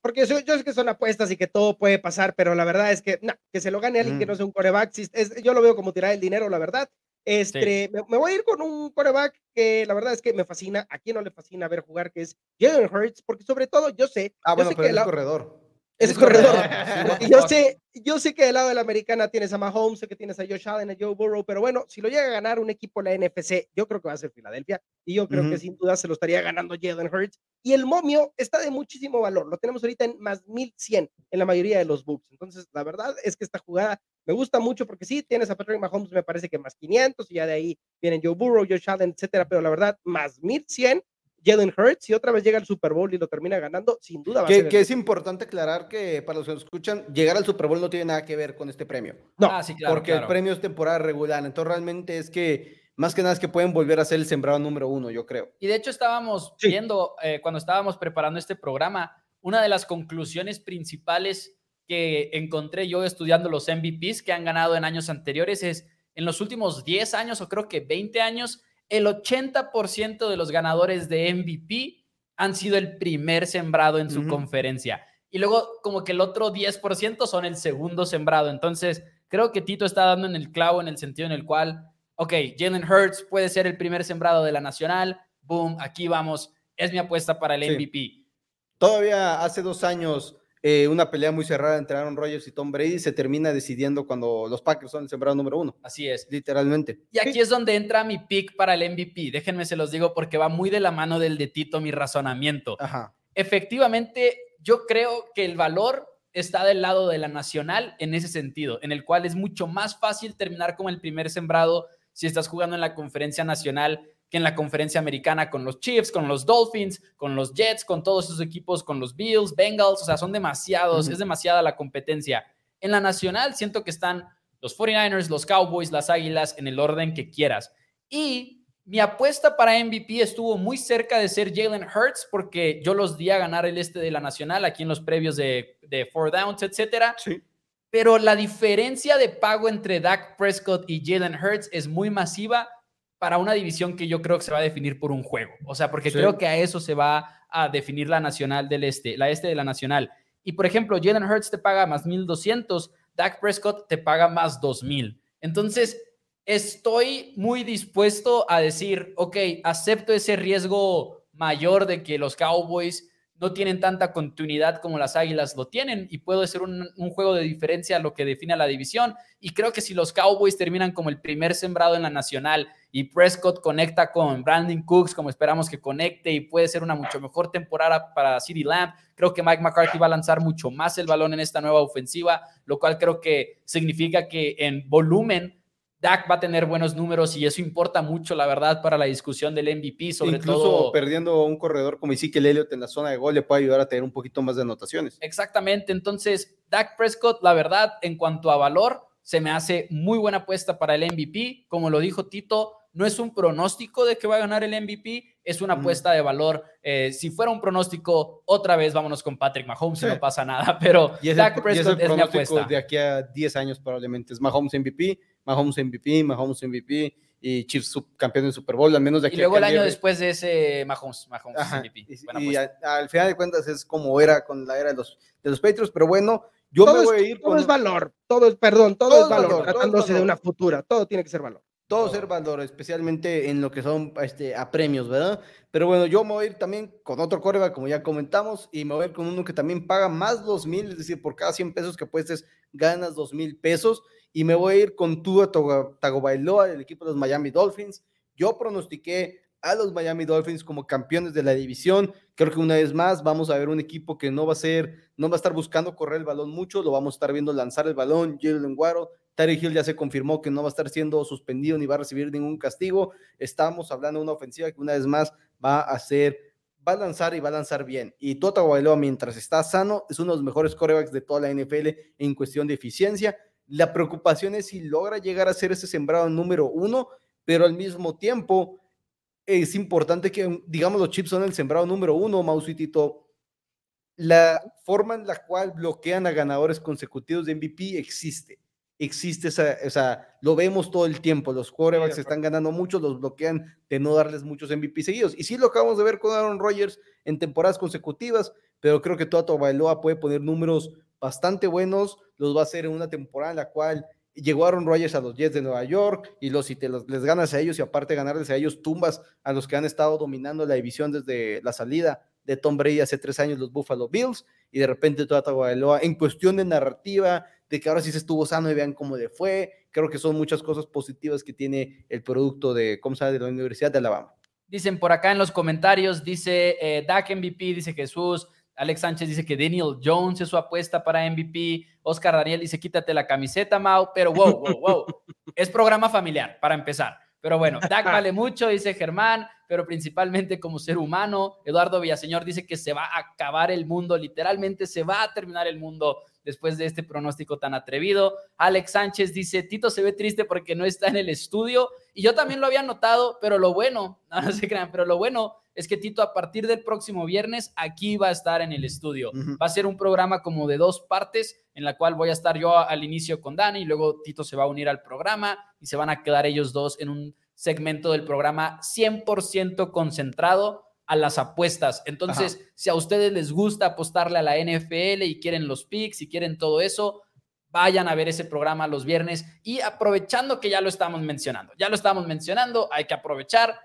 porque yo, sé que son apuestas y que todo puede pasar, pero la verdad es que, no, que se lo gane alguien que no sea un coreback. yo lo veo como tirar el dinero, la verdad. Este, me, voy a ir con un coreback que la verdad es que me fascina. ¿A quién no le fascina ver jugar? Que es Jalen Hurts, porque sobre todo yo sé. Ah, bueno, sé pero que es corredor. Es corredor. *laughs* yo sé, yo sé que del lado de la americana tienes a Mahomes, sé que tienes a Josh Allen, a Joe Burrow, pero bueno, si lo llega a ganar un equipo de la NFC, yo creo que va a ser Filadelfia y yo creo que sin duda se lo estaría ganando Jalen Hurts. Y el momio está de muchísimo valor, lo tenemos ahorita en más 1100 en la mayoría de los books. Entonces, la verdad es que esta jugada me gusta mucho porque sí, tienes a Patrick Mahomes, me parece que más 500 y ya de ahí vienen Joe Burrow, Josh Allen, etcétera, pero la verdad, más 1100 Jalen Hurts y otra vez llega al Super Bowl y lo termina ganando, sin duda va que, a ser Que es importante aclarar que para los que nos escuchan, llegar al Super Bowl no tiene nada que ver con este premio. No, ah, sí, claro, porque el premio es temporada regular. Entonces realmente es que más que nada es que pueden volver a ser el sembrado número uno, yo creo. Y de hecho estábamos viendo, eh, cuando estábamos preparando este programa, una de las conclusiones principales que encontré yo estudiando los MVPs que han ganado en años anteriores es en los últimos 10 años o creo que 20 años, el 80% de los ganadores de MVP han sido el primer sembrado en su conferencia. Y luego como que el otro 10% son el segundo sembrado. Entonces, creo que Tito está dando en el clavo en el sentido en el cual, ok, Jalen Hurts puede ser el primer sembrado de la nacional. Boom, aquí vamos. Es mi apuesta para el MVP. Todavía hace dos años eh, una pelea muy cerrada entre Aaron Rodgers y Tom Brady se termina decidiendo cuando los Packers son el sembrado número uno. Así es. Literalmente. Y aquí es donde entra mi pick para el MVP. Déjenme se los digo porque va muy de la mano del de Tito mi razonamiento. Ajá. Efectivamente, yo creo que el valor está del lado de la nacional en ese sentido, en el cual es mucho más fácil terminar como el primer sembrado si estás jugando en la conferencia nacional que en la conferencia americana con los Chiefs, con los Dolphins, con los Jets, con todos esos equipos, con los Bills, Bengals, o sea, son demasiados, es demasiada la competencia. En la nacional siento que están los 49ers, los Cowboys, las Águilas, en el orden que quieras. Y mi apuesta para MVP estuvo muy cerca de ser Jalen Hurts porque yo los di a ganar el este de la nacional aquí en los previos de, de Four Downs, etcétera. Sí. Pero la diferencia de pago entre Dak Prescott y Jalen Hurts es muy masiva para una división que yo creo que se va a definir por un juego. O sea, porque creo que a eso se va a definir la nacional del este, la este de la nacional. Y por ejemplo, Jalen Hurts te paga más 1200, Dak Prescott te paga más 2000. Entonces, estoy muy dispuesto a decir, ok, acepto ese riesgo mayor de que los Cowboys no tienen tanta continuidad como las Águilas lo tienen y puede ser un, juego de diferencia lo que define la división. Y creo que si los Cowboys terminan como el primer sembrado en la nacional y Prescott conecta con Brandon Cooks como esperamos que conecte y puede ser una mucho mejor temporada para City Lamb, creo que Mike McCarthy va a lanzar mucho más el balón en esta nueva ofensiva, lo cual creo que significa que en volumen Dak va a tener buenos números y eso importa mucho, la verdad, para la discusión del MVP, sobre Incluso todo. perdiendo un corredor como Ezekiel Elliott en la zona de gol le puede ayudar a tener un poquito más de anotaciones. Exactamente, entonces Dak Prescott, la verdad, en cuanto a valor, se me hace muy buena apuesta para el MVP. Como lo dijo Tito, no es un pronóstico de que va a ganar el MVP, es una apuesta de valor. Eh, si fuera un pronóstico, otra vez vámonos con Patrick Mahomes, no pasa nada, *laughs* pero Dak Prescott es, mi apuesta. De aquí a 10 años probablemente es Mahomes MVP Mahomes MVP, Mahomes MVP y Chiefs campeón de Super Bowl, al menos de aquí. Y luego el año después de ese Mahomes, Mahomes MVP. Y, al, final de cuentas es como era con la era de los, de los Patriots, pero bueno, yo me voy a ir todo es valor, todo es, perdón, todo, es valor, tratándose de una futura, todo tiene que ser valor. Todo, ser valor, especialmente en lo que son este, a premios, ¿verdad? Pero bueno, yo me voy a ir también con otro coreback, como ya comentamos, y me voy a ir con uno que también paga más dos mil, es decir, por cada 100 pesos que apuestes, ganas dos mil pesos y me voy a ir con Tua Tagovailoa del equipo de los Miami Dolphins. Yo pronostiqué a los Miami Dolphins como campeones de la división. Creo que una vez más vamos a ver un equipo que no va a ser, no va a estar buscando correr el balón mucho, lo vamos a estar viendo lanzar el balón. Jalen Waddle, Terry Hill ya se confirmó que no va a estar siendo suspendido ni va a recibir ningún castigo. Estamos hablando de una ofensiva que una vez más va a ser va a lanzar y va a lanzar bien. Y Tua Bailoa, mientras está sano, es uno de los mejores corebacks de toda la NFL en cuestión de eficiencia. La preocupación es si logra llegar a ser ese sembrado número uno, pero al mismo tiempo es importante que, digamos, los chips son el sembrado número uno, Mausitito. La forma en la cual bloquean a ganadores consecutivos de MVP existe. Existe esa, esa lo vemos todo el tiempo. Los quarterbacks están ganando mucho, los bloquean de no darles muchos MVP seguidos. Y sí lo acabamos de ver con Aaron Rodgers en temporadas consecutivas, pero creo que Toto Bailoa puede poner números bastante buenos, los va a hacer en una temporada en la cual llegó Aaron Rodgers a los Jets de Nueva York y los, si te les ganas a ellos y aparte ganarles a ellos, tumbas a los que han estado dominando la división desde la salida de Tom Brady hace tres años, los Buffalo Bills, y de repente toda Tagovailoa en cuestión de narrativa, de que ahora sí se estuvo sano y vean cómo le fue, creo que son muchas cosas positivas que tiene el producto de, ¿cómo sabe?, de la Universidad de Alabama. Dicen por acá en los comentarios, dice eh, Dak MVP, dice Jesús, Alex Sánchez dice que Daniel Jones es su apuesta para MVP. Oscar Daniel dice quítate la camiseta, Mau. Pero wow, wow, wow. *laughs* es programa familiar, para empezar. Pero bueno, Dak *laughs* vale mucho, dice Germán, pero principalmente como ser humano. Eduardo Villaseñor dice que se va a acabar el mundo, literalmente se va a terminar el mundo después de este pronóstico tan atrevido. Alex Sánchez dice, Tito se ve triste porque no está en el estudio Y yo también lo había notado, pero lo bueno, *laughs* no, se crean, pero lo bueno es que Tito a partir del próximo viernes aquí va a estar en el estudio. Va a ser un programa como de dos partes en la cual voy a estar yo al inicio con Dani y luego Tito se va a unir al programa y se van a quedar ellos dos en un segmento del programa 100% concentrado a las apuestas. Entonces, si a ustedes les gusta apostarle a la NFL y quieren los picks y quieren todo eso, vayan a ver ese programa los viernes y aprovechando que ya lo estamos mencionando, ya lo estamos mencionando, hay que aprovechar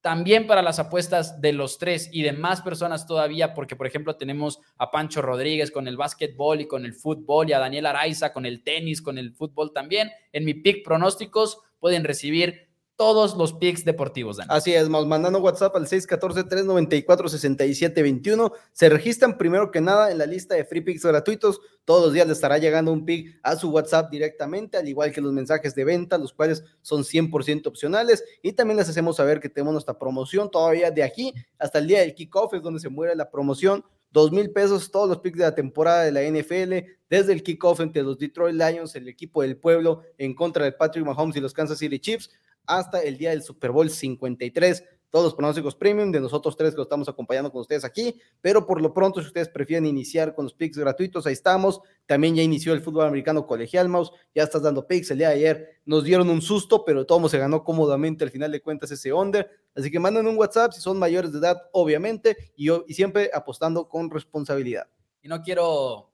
también para las apuestas de los tres y de más personas todavía, porque por ejemplo tenemos a Pancho Rodríguez con el básquetbol y con el fútbol y a Daniel Araiza con el tenis, con el fútbol también. En mi pick pronósticos pueden recibir todos los picks deportivos, Así es, mandando WhatsApp al 614-394-6721. Se registran primero que nada en la lista de free picks gratuitos. Todos los días les estará llegando un pick a su WhatsApp directamente, al igual que los mensajes de venta, los cuales son 100% opcionales. Y también les hacemos saber que tenemos nuestra promoción todavía de aquí hasta el día del kickoff, es donde se muere la promoción. Dos mil pesos todos los picks de la temporada de la NFL, desde el kickoff entre los Detroit Lions, el equipo del pueblo, en contra de Patrick Mahomes y los Kansas City Chiefs hasta el día del Super Bowl 53. Todos los pronósticos premium de nosotros tres que lo estamos acompañando con ustedes aquí, pero por lo pronto, si ustedes prefieren iniciar con los picks gratuitos, ahí estamos. También ya inició el fútbol americano colegial, Mouse. Ya estás dando picks. El día de ayer nos dieron un susto, pero todo se ganó cómodamente al final de cuentas ese under. Así que manden un WhatsApp si son mayores de edad, obviamente, y, y siempre apostando con responsabilidad. Y no quiero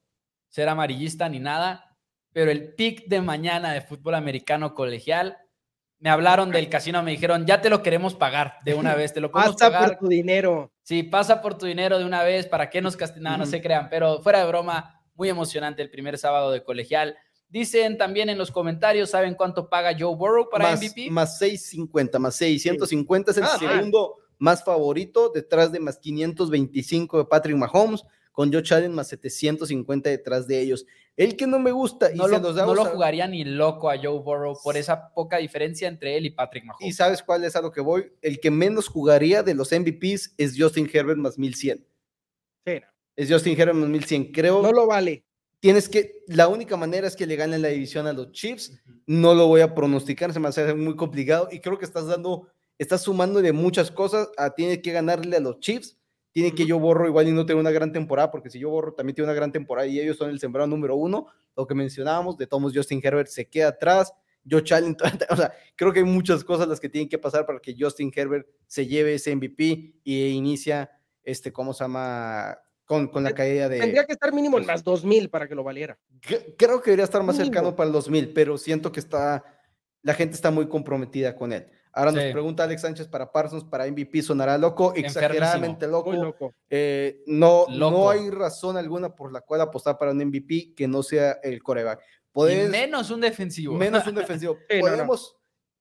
ser amarillista ni nada, pero el pick de mañana de fútbol americano colegial me hablaron del casino, me dijeron, ya te lo queremos pagar de una vez, te lo *laughs* podemos pasa por tu dinero. Sí, pasa por tu dinero de una vez, ¿para qué nos castigan? No, se crean, pero fuera de broma, muy emocionante el primer sábado de colegial. Dicen también en los comentarios, ¿saben cuánto paga Joe Burrow para MVP? Más 650, más 650 es el ah, segundo más favorito, detrás de más 525 de Patrick Mahomes, con Joe Allen más 750 detrás de ellos. El que no me gusta. Y no, lo, no lo jugaría ni loco a Joe Burrow por esa poca diferencia entre él y Patrick Mahomes. ¿Y sabes cuál es a lo que voy? El que menos jugaría de los MVPs es Justin Herbert más 1100. Sí. Es Justin Herbert más 1100. Creo. No lo vale. Tienes que, la única manera es que le ganen la división a los Chiefs. No lo voy a pronosticar, se me hace muy complicado. Y creo que estás dando, estás sumando de muchas cosas. A, tiene que ganarle a los Chiefs tiene que yo borro igual y no tengo una gran temporada, porque si yo borro también tiene una gran temporada y ellos son el sembrado número uno, lo que mencionábamos, de todos Justin Herbert se queda atrás, yo challenge, *laughs* o sea, creo que hay muchas cosas las que tienen que pasar para que Justin Herbert se lleve ese MVP y inicia, este, ¿cómo se llama? Con, con la caída de... Tendría que estar mínimo en más 2000 para que lo valiera. Creo que debería estar más cercano para el 2000, pero siento que está, la gente está muy comprometida con él. Ahora nos pregunta Alex Sánchez para Parsons, para MVP, sonará loco, exageradamente loco. Eh, no, no hay razón alguna por la cual apostar para un MVP que no sea el coreback. menos un defensivo. Menos un *laughs* defensivo. Podemos,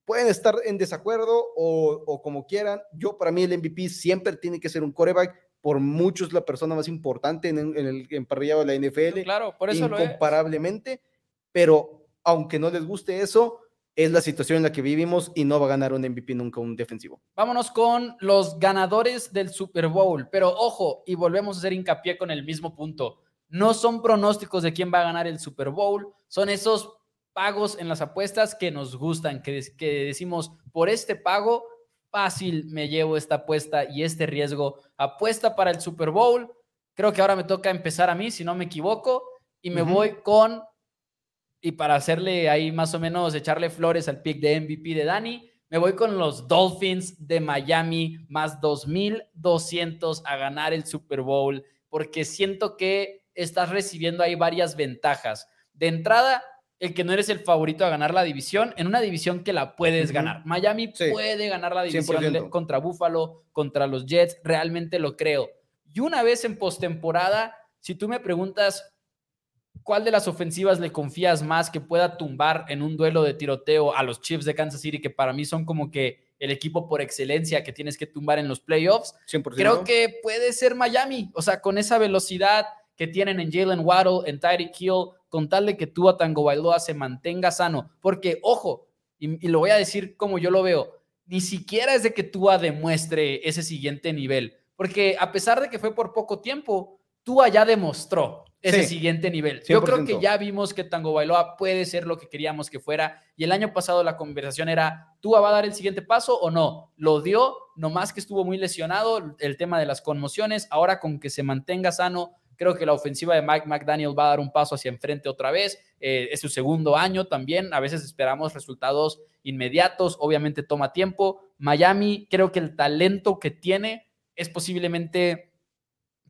Pueden estar en desacuerdo o, como quieran. Yo, para mí, el MVP siempre tiene que ser un coreback. Por muchos, la persona más importante en, el emparrillado de la NFL. Claro, por eso Incomparablemente. Pero aunque no les guste eso, es la situación en la que vivimos y no va a ganar un MVP nunca un defensivo. Vámonos con los ganadores del Super Bowl, pero ojo, y volvemos a hacer hincapié con el mismo punto. No son pronósticos de quién va a ganar el Super Bowl, son esos pagos en las apuestas que nos gustan, que, que decimos, por este pago fácil me llevo esta apuesta y este riesgo. Apuesta para el Super Bowl. Creo que ahora me toca empezar a mí, si no me equivoco, y me voy con y para hacerle ahí más o menos echarle flores al pick de MVP de Dani, me voy con los Dolphins de Miami más 2200 a ganar el Super Bowl porque siento que estás recibiendo ahí varias ventajas. De entrada, el que no eres el favorito a ganar la división, en una división que la puedes ganar. Miami puede ganar la división contra Buffalo, contra los Jets, realmente lo creo. Y una vez en postemporada, si tú me preguntas ¿Cuál de las ofensivas le confías más que pueda tumbar en un duelo de tiroteo a los Chiefs de Kansas City, que para mí son como que el equipo por excelencia que tienes que tumbar en los playoffs? Creo que puede ser Miami, o sea, con esa velocidad que tienen en Jalen Waddle, en Tyreek Hill, con tal de que Tua Tango Bailoa se mantenga sano, porque ojo, y, y lo voy a decir como yo lo veo, ni siquiera es de que Tua demuestre ese siguiente nivel, porque a pesar de que fue por poco tiempo, Tua ya demostró ese siguiente nivel. Yo creo que ya vimos que Tango Bailoa puede ser lo que queríamos que fuera. Y el año pasado la conversación era, ¿tú va a dar el siguiente paso o no? Lo dio, nomás que estuvo muy lesionado, el tema de las conmociones. Ahora con que se mantenga sano, creo que la ofensiva de Mike McDaniel va a dar un paso hacia enfrente otra vez. Eh, es su segundo año también. A veces esperamos resultados inmediatos. Obviamente toma tiempo. Miami, creo que el talento que tiene es posiblemente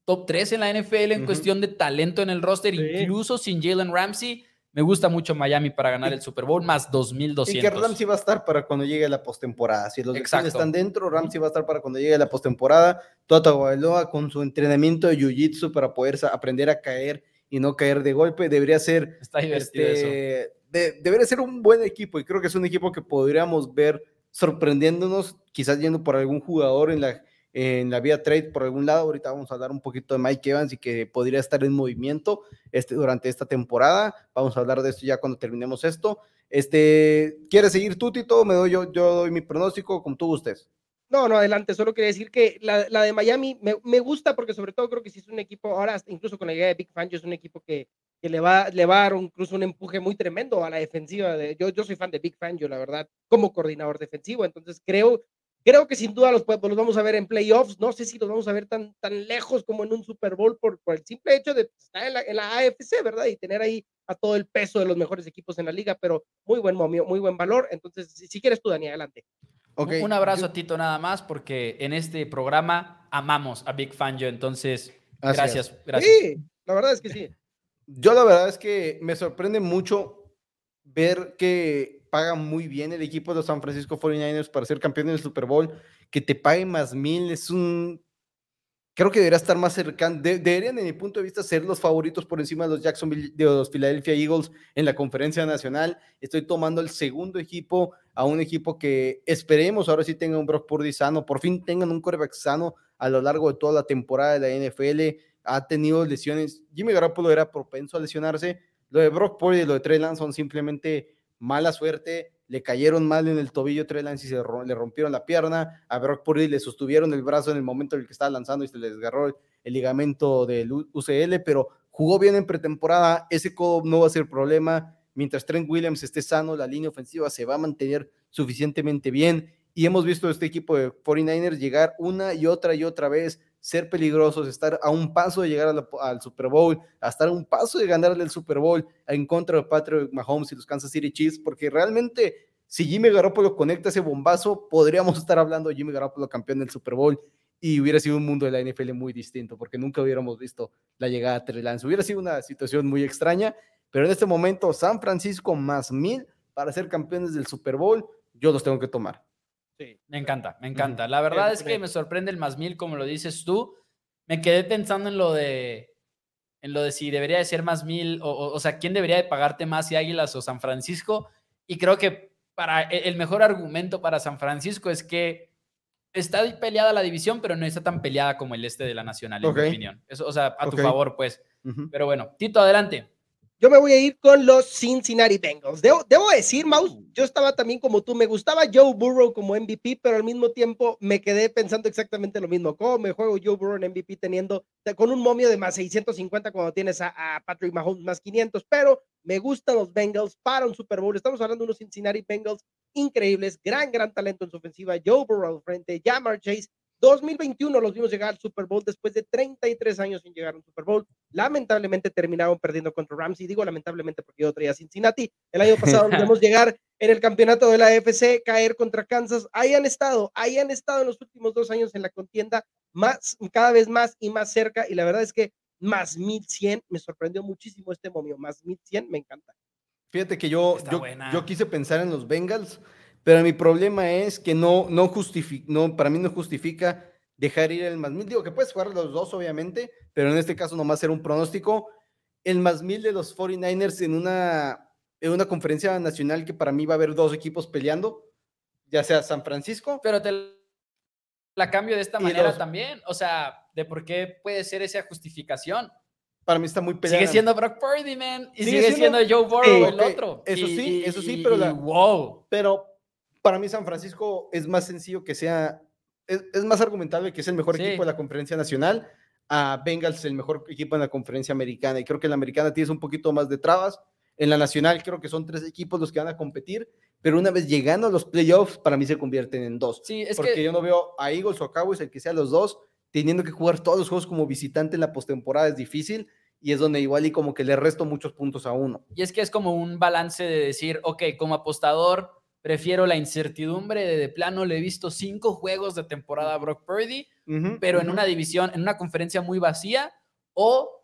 top 3 en la NFL en cuestión de talento en el roster, incluso sin Jalen Ramsey. Me gusta mucho Miami para ganar el Super Bowl, más 2.200. Y que Ramsey va a estar para cuando llegue la postemporada. Si los Exacto. están dentro, Ramsey va a estar para cuando llegue la postemporada. Tota Bailoa con su entrenamiento de Jiu-Jitsu para poder aprender a caer y no caer de golpe. Debería ser... Está divertido este, debería ser un buen equipo y creo que es un equipo que podríamos ver sorprendiéndonos, quizás yendo por algún jugador en la en la vía trade por algún lado. Ahorita vamos a hablar un poquito de Mike Evans y que podría estar en movimiento este, durante esta temporada. Vamos a hablar de esto ya cuando terminemos esto. Este, ¿Quieres seguir tú, Tito? Me doy, yo, yo doy mi pronóstico como tú gustes. No, no, adelante. Solo quería decir que la, de Miami me, me, gusta porque sobre todo creo que si es un equipo, ahora incluso con la idea de Big Fan, yo es un equipo que, que le, va, le va a dar incluso un empuje muy tremendo a la defensiva. De, yo, yo soy fan de Big Fan, yo la verdad, como coordinador defensivo. Entonces creo Creo que sin duda los, los vamos a ver en playoffs. No sé si los vamos a ver tan, tan lejos como en un Super Bowl por, por el simple hecho de estar en la, en la, AFC, ¿verdad? Y tener ahí a todo el peso de los mejores equipos en la liga, pero muy buen momio, muy buen valor. Entonces, si, quieres tú, Dani, adelante. Okay. Un abrazo a Tito nada más, porque en este programa amamos a Big Fan yo, entonces gracias, gracias. Sí, la verdad es que sí. Yo la verdad es que me sorprende mucho ver que paga muy bien el equipo de San Francisco 49ers para ser campeón del Super Bowl, que te paguen más mil, es un... Creo que debería estar más cercano, deberían, en mi punto de vista, ser los favoritos por encima de los Jacksonville, de los Philadelphia Eagles en la conferencia nacional. Estoy tomando el segundo equipo a un equipo que esperemos ahora sí tenga un Brock Purdy sano, por fin tengan un quarterback sano a lo largo de toda la temporada de la NFL. Ha tenido lesiones. Jimmy Garoppolo era propenso a lesionarse. Lo de Brock Purdy y lo de Trey Lance son simplemente mala suerte, le cayeron mal en el tobillo Trey Lance y se le rompieron la pierna, a Brock Purdy le sostuvieron el brazo en el momento en el que estaba lanzando y se le desgarró el, ligamento del UCL, pero jugó bien en pretemporada, ese codo no va a ser problema, mientras Trent Williams esté sano, la línea ofensiva se va a mantener suficientemente bien y hemos visto a este equipo de 49ers llegar una y otra y otra vez ser peligrosos, estar a un paso de llegar al Super Bowl, estar a un paso de ganarle el Super Bowl en contra de Patrick Mahomes y los Kansas City Chiefs, porque realmente si Jimmy Garoppolo conecta ese bombazo, podríamos estar hablando de Jimmy Garoppolo campeón del Super Bowl y hubiera sido un mundo de la NFL muy distinto, porque nunca hubiéramos visto la llegada de Trey Lance. Hubiera sido una situación muy extraña, pero en este momento San Francisco más mil para ser campeones del Super Bowl, yo los tengo que tomar. Sí, me encanta, me encanta. La verdad es que me sorprende el más mil, como lo dices tú. Me quedé pensando en lo de, en lo de si debería de ser más mil, o, o, sea, quién debería de pagarte más, si Águilas o San Francisco. Y creo que para e, el mejor argumento para San Francisco es que está peleada la división, pero no está tan peleada como el este de la Nacional, en mi opinión. Eso, o sea, a tu favor, pues. Pero bueno, Tito, adelante. Yo me voy a ir con los Cincinnati Bengals. Debo, decir, Maus, yo estaba también como tú. Me gustaba Joe Burrow como MVP, pero al mismo tiempo me quedé pensando exactamente lo mismo. ¿Cómo me juego Joe Burrow en MVP teniendo con un momio de más 650 cuando tienes a, Patrick Mahomes más 500? Pero me gustan los Bengals para un Super Bowl. Estamos hablando de unos Cincinnati Bengals increíbles, gran, gran talento en su ofensiva. Joe Burrow frente, Jamar Chase 2021 los vimos llegar al Super Bowl después de 33 años sin llegar a un Super Bowl. Lamentablemente terminaron perdiendo contra Rams y digo lamentablemente porque yo traía Cincinnati. El año pasado nos *laughs* vimos llegar en el campeonato de la AFC, caer contra Kansas. Ahí han estado, ahí han estado en los últimos dos años en la contienda, más, cada vez más y más cerca. Y la verdad es que más 1100 me sorprendió muchísimo este momio. Más 1100 me encanta. Fíjate que yo, yo, yo quise pensar en los Bengals pero mi problema es que no, no justifica, no, para mí no justifica dejar ir el más mil. Digo que puedes jugar los dos, obviamente, pero en este caso nomás ser un pronóstico. El más mil de los 49ers en una, en una conferencia nacional que para mí va a haber dos equipos peleando, ya sea San Francisco. Pero te la cambio de esta manera también. O sea, de por qué puede ser esa justificación. Para mí está muy peleado. Sigue siendo Brock Purdy, man. Y sigue, siendo, Joe Burrow, el otro. Eso sí, eso sí, pero wow. Pero para mí San Francisco es más sencillo que sea, es, más argumentable que es el mejor equipo de la conferencia nacional a Bengals el mejor equipo en la conferencia americana. Y creo que en la americana tienes un poquito más de trabas. En la nacional creo que son tres equipos los que van a competir, pero una vez llegando a los playoffs, para mí se convierten en dos. Sí, es porque que... yo no veo a Eagles o a Cowboys, el que sea los dos, teniendo que jugar todos los juegos como visitante en la postemporada es difícil y es donde igual y como que le resto muchos puntos a uno. Y es que es como un balance de decir, ok, como apostador, prefiero la incertidumbre de, de plano, le he visto cinco juegos de temporada a Brock Purdy, pero en una división, en una conferencia muy vacía, o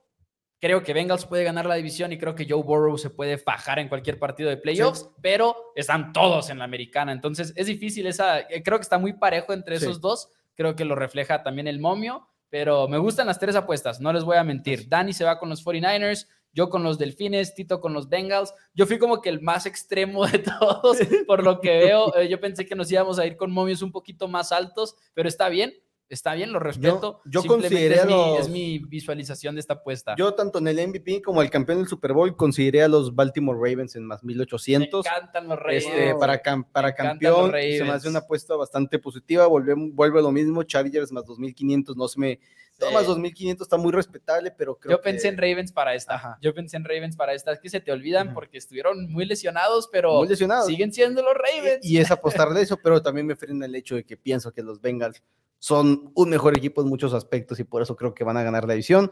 creo que Bengals puede ganar la división y creo que Joe Burrow se puede fajar en cualquier partido de playoffs, pero están todos en la americana, entonces es difícil esa, eh, creo que está muy parejo entre esos dos, creo que lo refleja también el momio, pero me gustan las tres apuestas, no les voy a mentir. Dani se va con los 49ers, yo con los Delfines, Tito con los Bengals. Yo fui como que el más extremo de todos, por lo que veo. *laughs* Eh, yo pensé que nos íbamos a ir con momios un poquito más altos, pero está bien. Está bien, lo respeto. Yo, consideré es, mi, es, mi, visualización de esta apuesta. Yo, tanto en el MVP como el campeón del Super Bowl, consideré a los Baltimore Ravens en más 1800. Me encantan los Ravens. Este, para para campeón, se me hace una apuesta bastante positiva. Vuelve, vuelve lo mismo. Chargers más 2500 no se me Tomas 2500 está muy respetable, pero creo Yo pensé en Ravens para esta. Yo pensé en Ravens para esta. Es que se te olvidan porque estuvieron muy lesionados, pero muy lesionados. siguen siendo los Ravens. Y, es apostarle eso, pero también me frena el hecho de que pienso que los Bengals son un mejor equipo en muchos aspectos y por eso creo que van a ganar la división.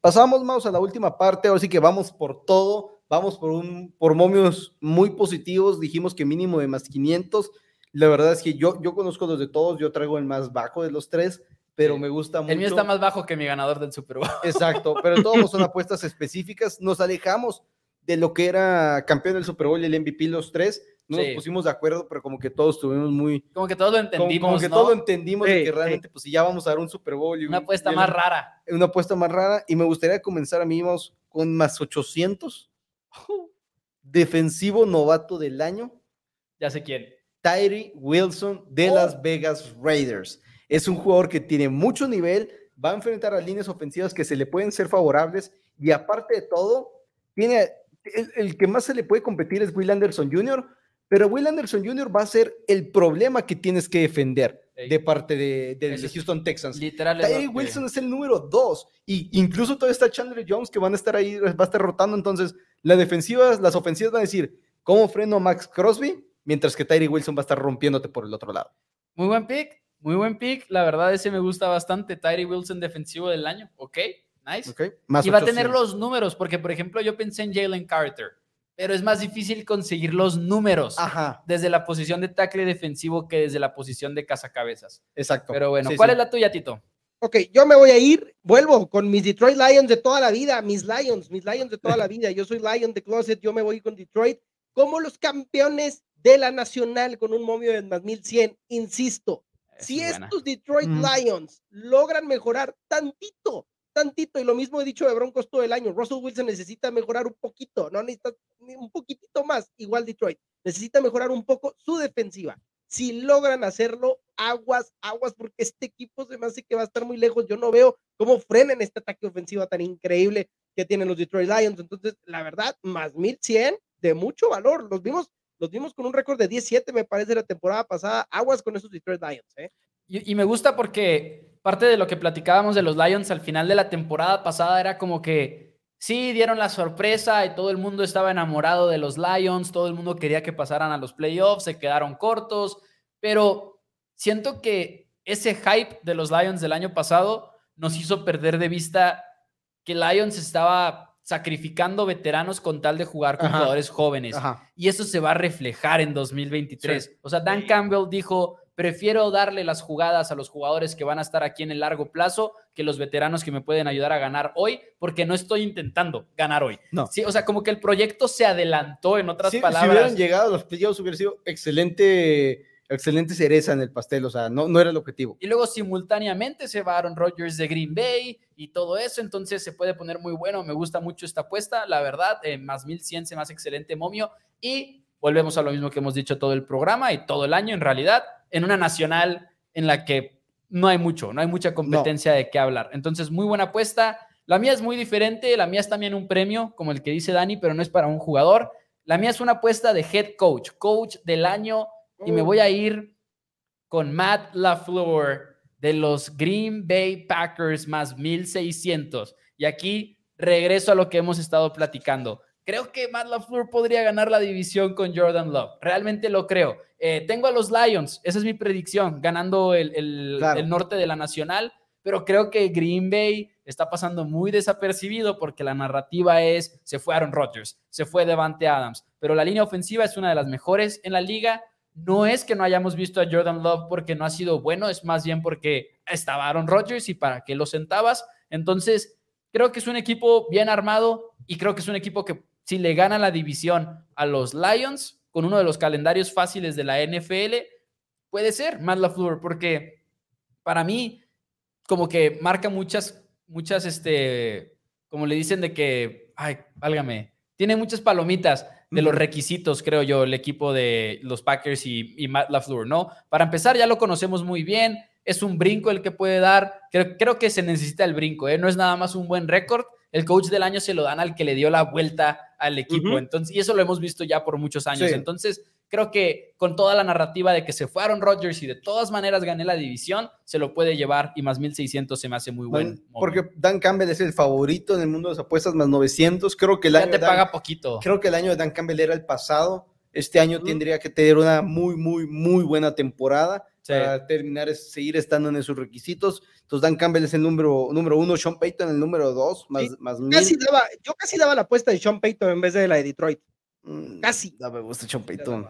Pasamos, más a la última parte, ahora sí que vamos por todo, vamos por, un, por momios muy positivos, dijimos que mínimo de más 500, la verdad es que yo, yo conozco los de todos, yo traigo el más bajo de los tres, pero me gusta mucho. El mío está más bajo que mi ganador del Super Bowl. *laughs* Exacto, pero todos son apuestas específicas. Nos alejamos de lo que era campeón del Super Bowl y el MVP los tres. No nos pusimos de acuerdo, pero como que todos estuvimos muy... Como que todos lo entendimos, Como, que todos lo entendimos de que realmente, pues si ya vamos a dar un Super Bowl. Y una apuesta más rara. Una apuesta más rara. Y me gustaría comenzar, amigos, con más 800. Defensivo novato del año. Ya sé quién. Tyree Wilson de oh. Las Vegas Raiders. Es un jugador que tiene mucho nivel, va a enfrentar a líneas ofensivas que se le pueden ser favorables y aparte de todo, tiene el, que más se le puede competir es Will Anderson Jr., pero Will Anderson Jr. va a ser el problema que tienes que defender de parte de, de, Houston Texans. Literal. Wilson es el número dos y incluso todavía está Chandler Jones que van a estar ahí, va a estar rotando. Entonces, las defensivas, las ofensivas van a decir, ¿cómo freno a Max Crosby? Mientras que Tyree Wilson va a estar rompiéndote por el otro lado. Muy buen pick. Muy buen pick, la verdad ese me gusta bastante. Tyree Wilson defensivo del año, ok, nice. Okay. y va a tener los números, porque por ejemplo yo pensé en Jalen Carter, pero es más difícil conseguir los números desde la posición de tackle defensivo que desde la posición de cazacabezas. Exacto. Pero bueno, ¿cuál es la tuya, Tito? Ok, yo me voy a ir, vuelvo con mis Detroit Lions de toda la vida, mis Lions, mis Lions de toda la vida. Yo soy Lion de Closet, yo me voy con Detroit como los campeones de la Nacional con un momio de más 1100. Insisto, si estos Detroit Lions logran mejorar tantito, tantito, y lo mismo he dicho de Broncos todo el año, Russell Wilson necesita mejorar un poquito, no necesita un poquitito más, igual Detroit, necesita mejorar un poco su defensiva. Si logran hacerlo, aguas, aguas, porque este equipo se me hace que va a estar muy lejos. Yo no veo cómo frenen este ataque ofensivo tan increíble que tienen los Detroit Lions. Entonces, la verdad, más 1100 de mucho valor. Los vimos los vimos con un récord de 17, me parece, la temporada pasada. Aguas con esos Detroit Lions, ¿eh? Y, me gusta porque parte de lo que platicábamos de los Lions al final de la temporada pasada era como que sí dieron la sorpresa y todo el mundo estaba enamorado de los Lions, todo el mundo quería que pasaran a los playoffs, se quedaron cortos, pero siento que ese hype de los Lions del año pasado nos hizo perder de vista que Lions estaba sacrificando veteranos con tal de jugar con jugadores jóvenes. Y eso se va a reflejar en 2023. O sea, Dan Campbell dijo, prefiero darle las jugadas a los jugadores que van a estar aquí en el largo plazo que los veteranos que me pueden ayudar a ganar hoy, porque no estoy intentando ganar hoy. No. Sí, o sea, como que el proyecto se adelantó, en otras palabras. Si hubieran llegado los playoffs, hubiera sido excelente excelente cereza en el pastel, o sea, no, no era el objetivo. Y luego simultáneamente se va Aaron Rodgers de Green Bay y todo eso, entonces se puede poner muy bueno, me gusta mucho esta apuesta, la verdad, eh, más 1100 se más excelente momio y volvemos a lo mismo que hemos dicho todo el programa y todo el año en realidad, en una nacional en la que no hay mucho, no hay mucha competencia de qué hablar. Entonces, muy buena apuesta. La mía es muy diferente, la mía es también un premio, como el que dice Dani, pero no es para un jugador. La mía es una apuesta de head coach, coach del año y me voy a ir con Matt LaFleur de los Green Bay Packers más 1600. Y aquí regreso a lo que hemos estado platicando. Creo que Matt LaFleur podría ganar la división con Jordan Love. Realmente lo creo. Eh, tengo a los Lions, esa es mi predicción, ganando el, el norte de la nacional, pero creo que Green Bay está pasando muy desapercibido porque la narrativa es se fue Aaron Rodgers, se fue Devante Adams, pero la línea ofensiva es una de las mejores en la liga. No es que no hayamos visto a Jordan Love porque no ha sido bueno, es más bien porque estaba Aaron Rodgers y para qué lo sentabas. Entonces, creo que es un equipo bien armado y creo que es un equipo que si le gana la división a los Lions con uno de los calendarios fáciles de la NFL, puede ser Matt LaFleur porque para mí como que marca muchas muchas, este, como le dicen de que, ay, válgame, tiene muchas palomitas de los requisitos, creo yo, el equipo de los Packers y, y, Matt LaFleur, ¿no? Para empezar, ya lo conocemos muy bien, es un brinco el que puede dar, creo, creo que se necesita el brinco, ¿eh? No es nada más un buen récord, el coach del año se lo dan al que le dio la vuelta al equipo, entonces, y eso lo hemos visto ya por muchos años, entonces creo que con toda la narrativa de que se fueron Rodgers y de todas maneras gané la división, se lo puede llevar y más 1600 se me hace muy bueno. Porque Dan Campbell es el favorito en el mundo de las apuestas, más 900. Creo que el ya te paga poquito. Creo que el año de Dan Campbell era el pasado. Este año tendría que tener una muy, muy, muy buena temporada para terminar, seguir estando en esos requisitos. Entonces, Dan Campbell es el número, número uno, Sean Payton el número dos, más, más casi daba, Yo casi daba la apuesta de Sean Payton en vez de la de Detroit. Mm, casi. No me gusta Sean Payton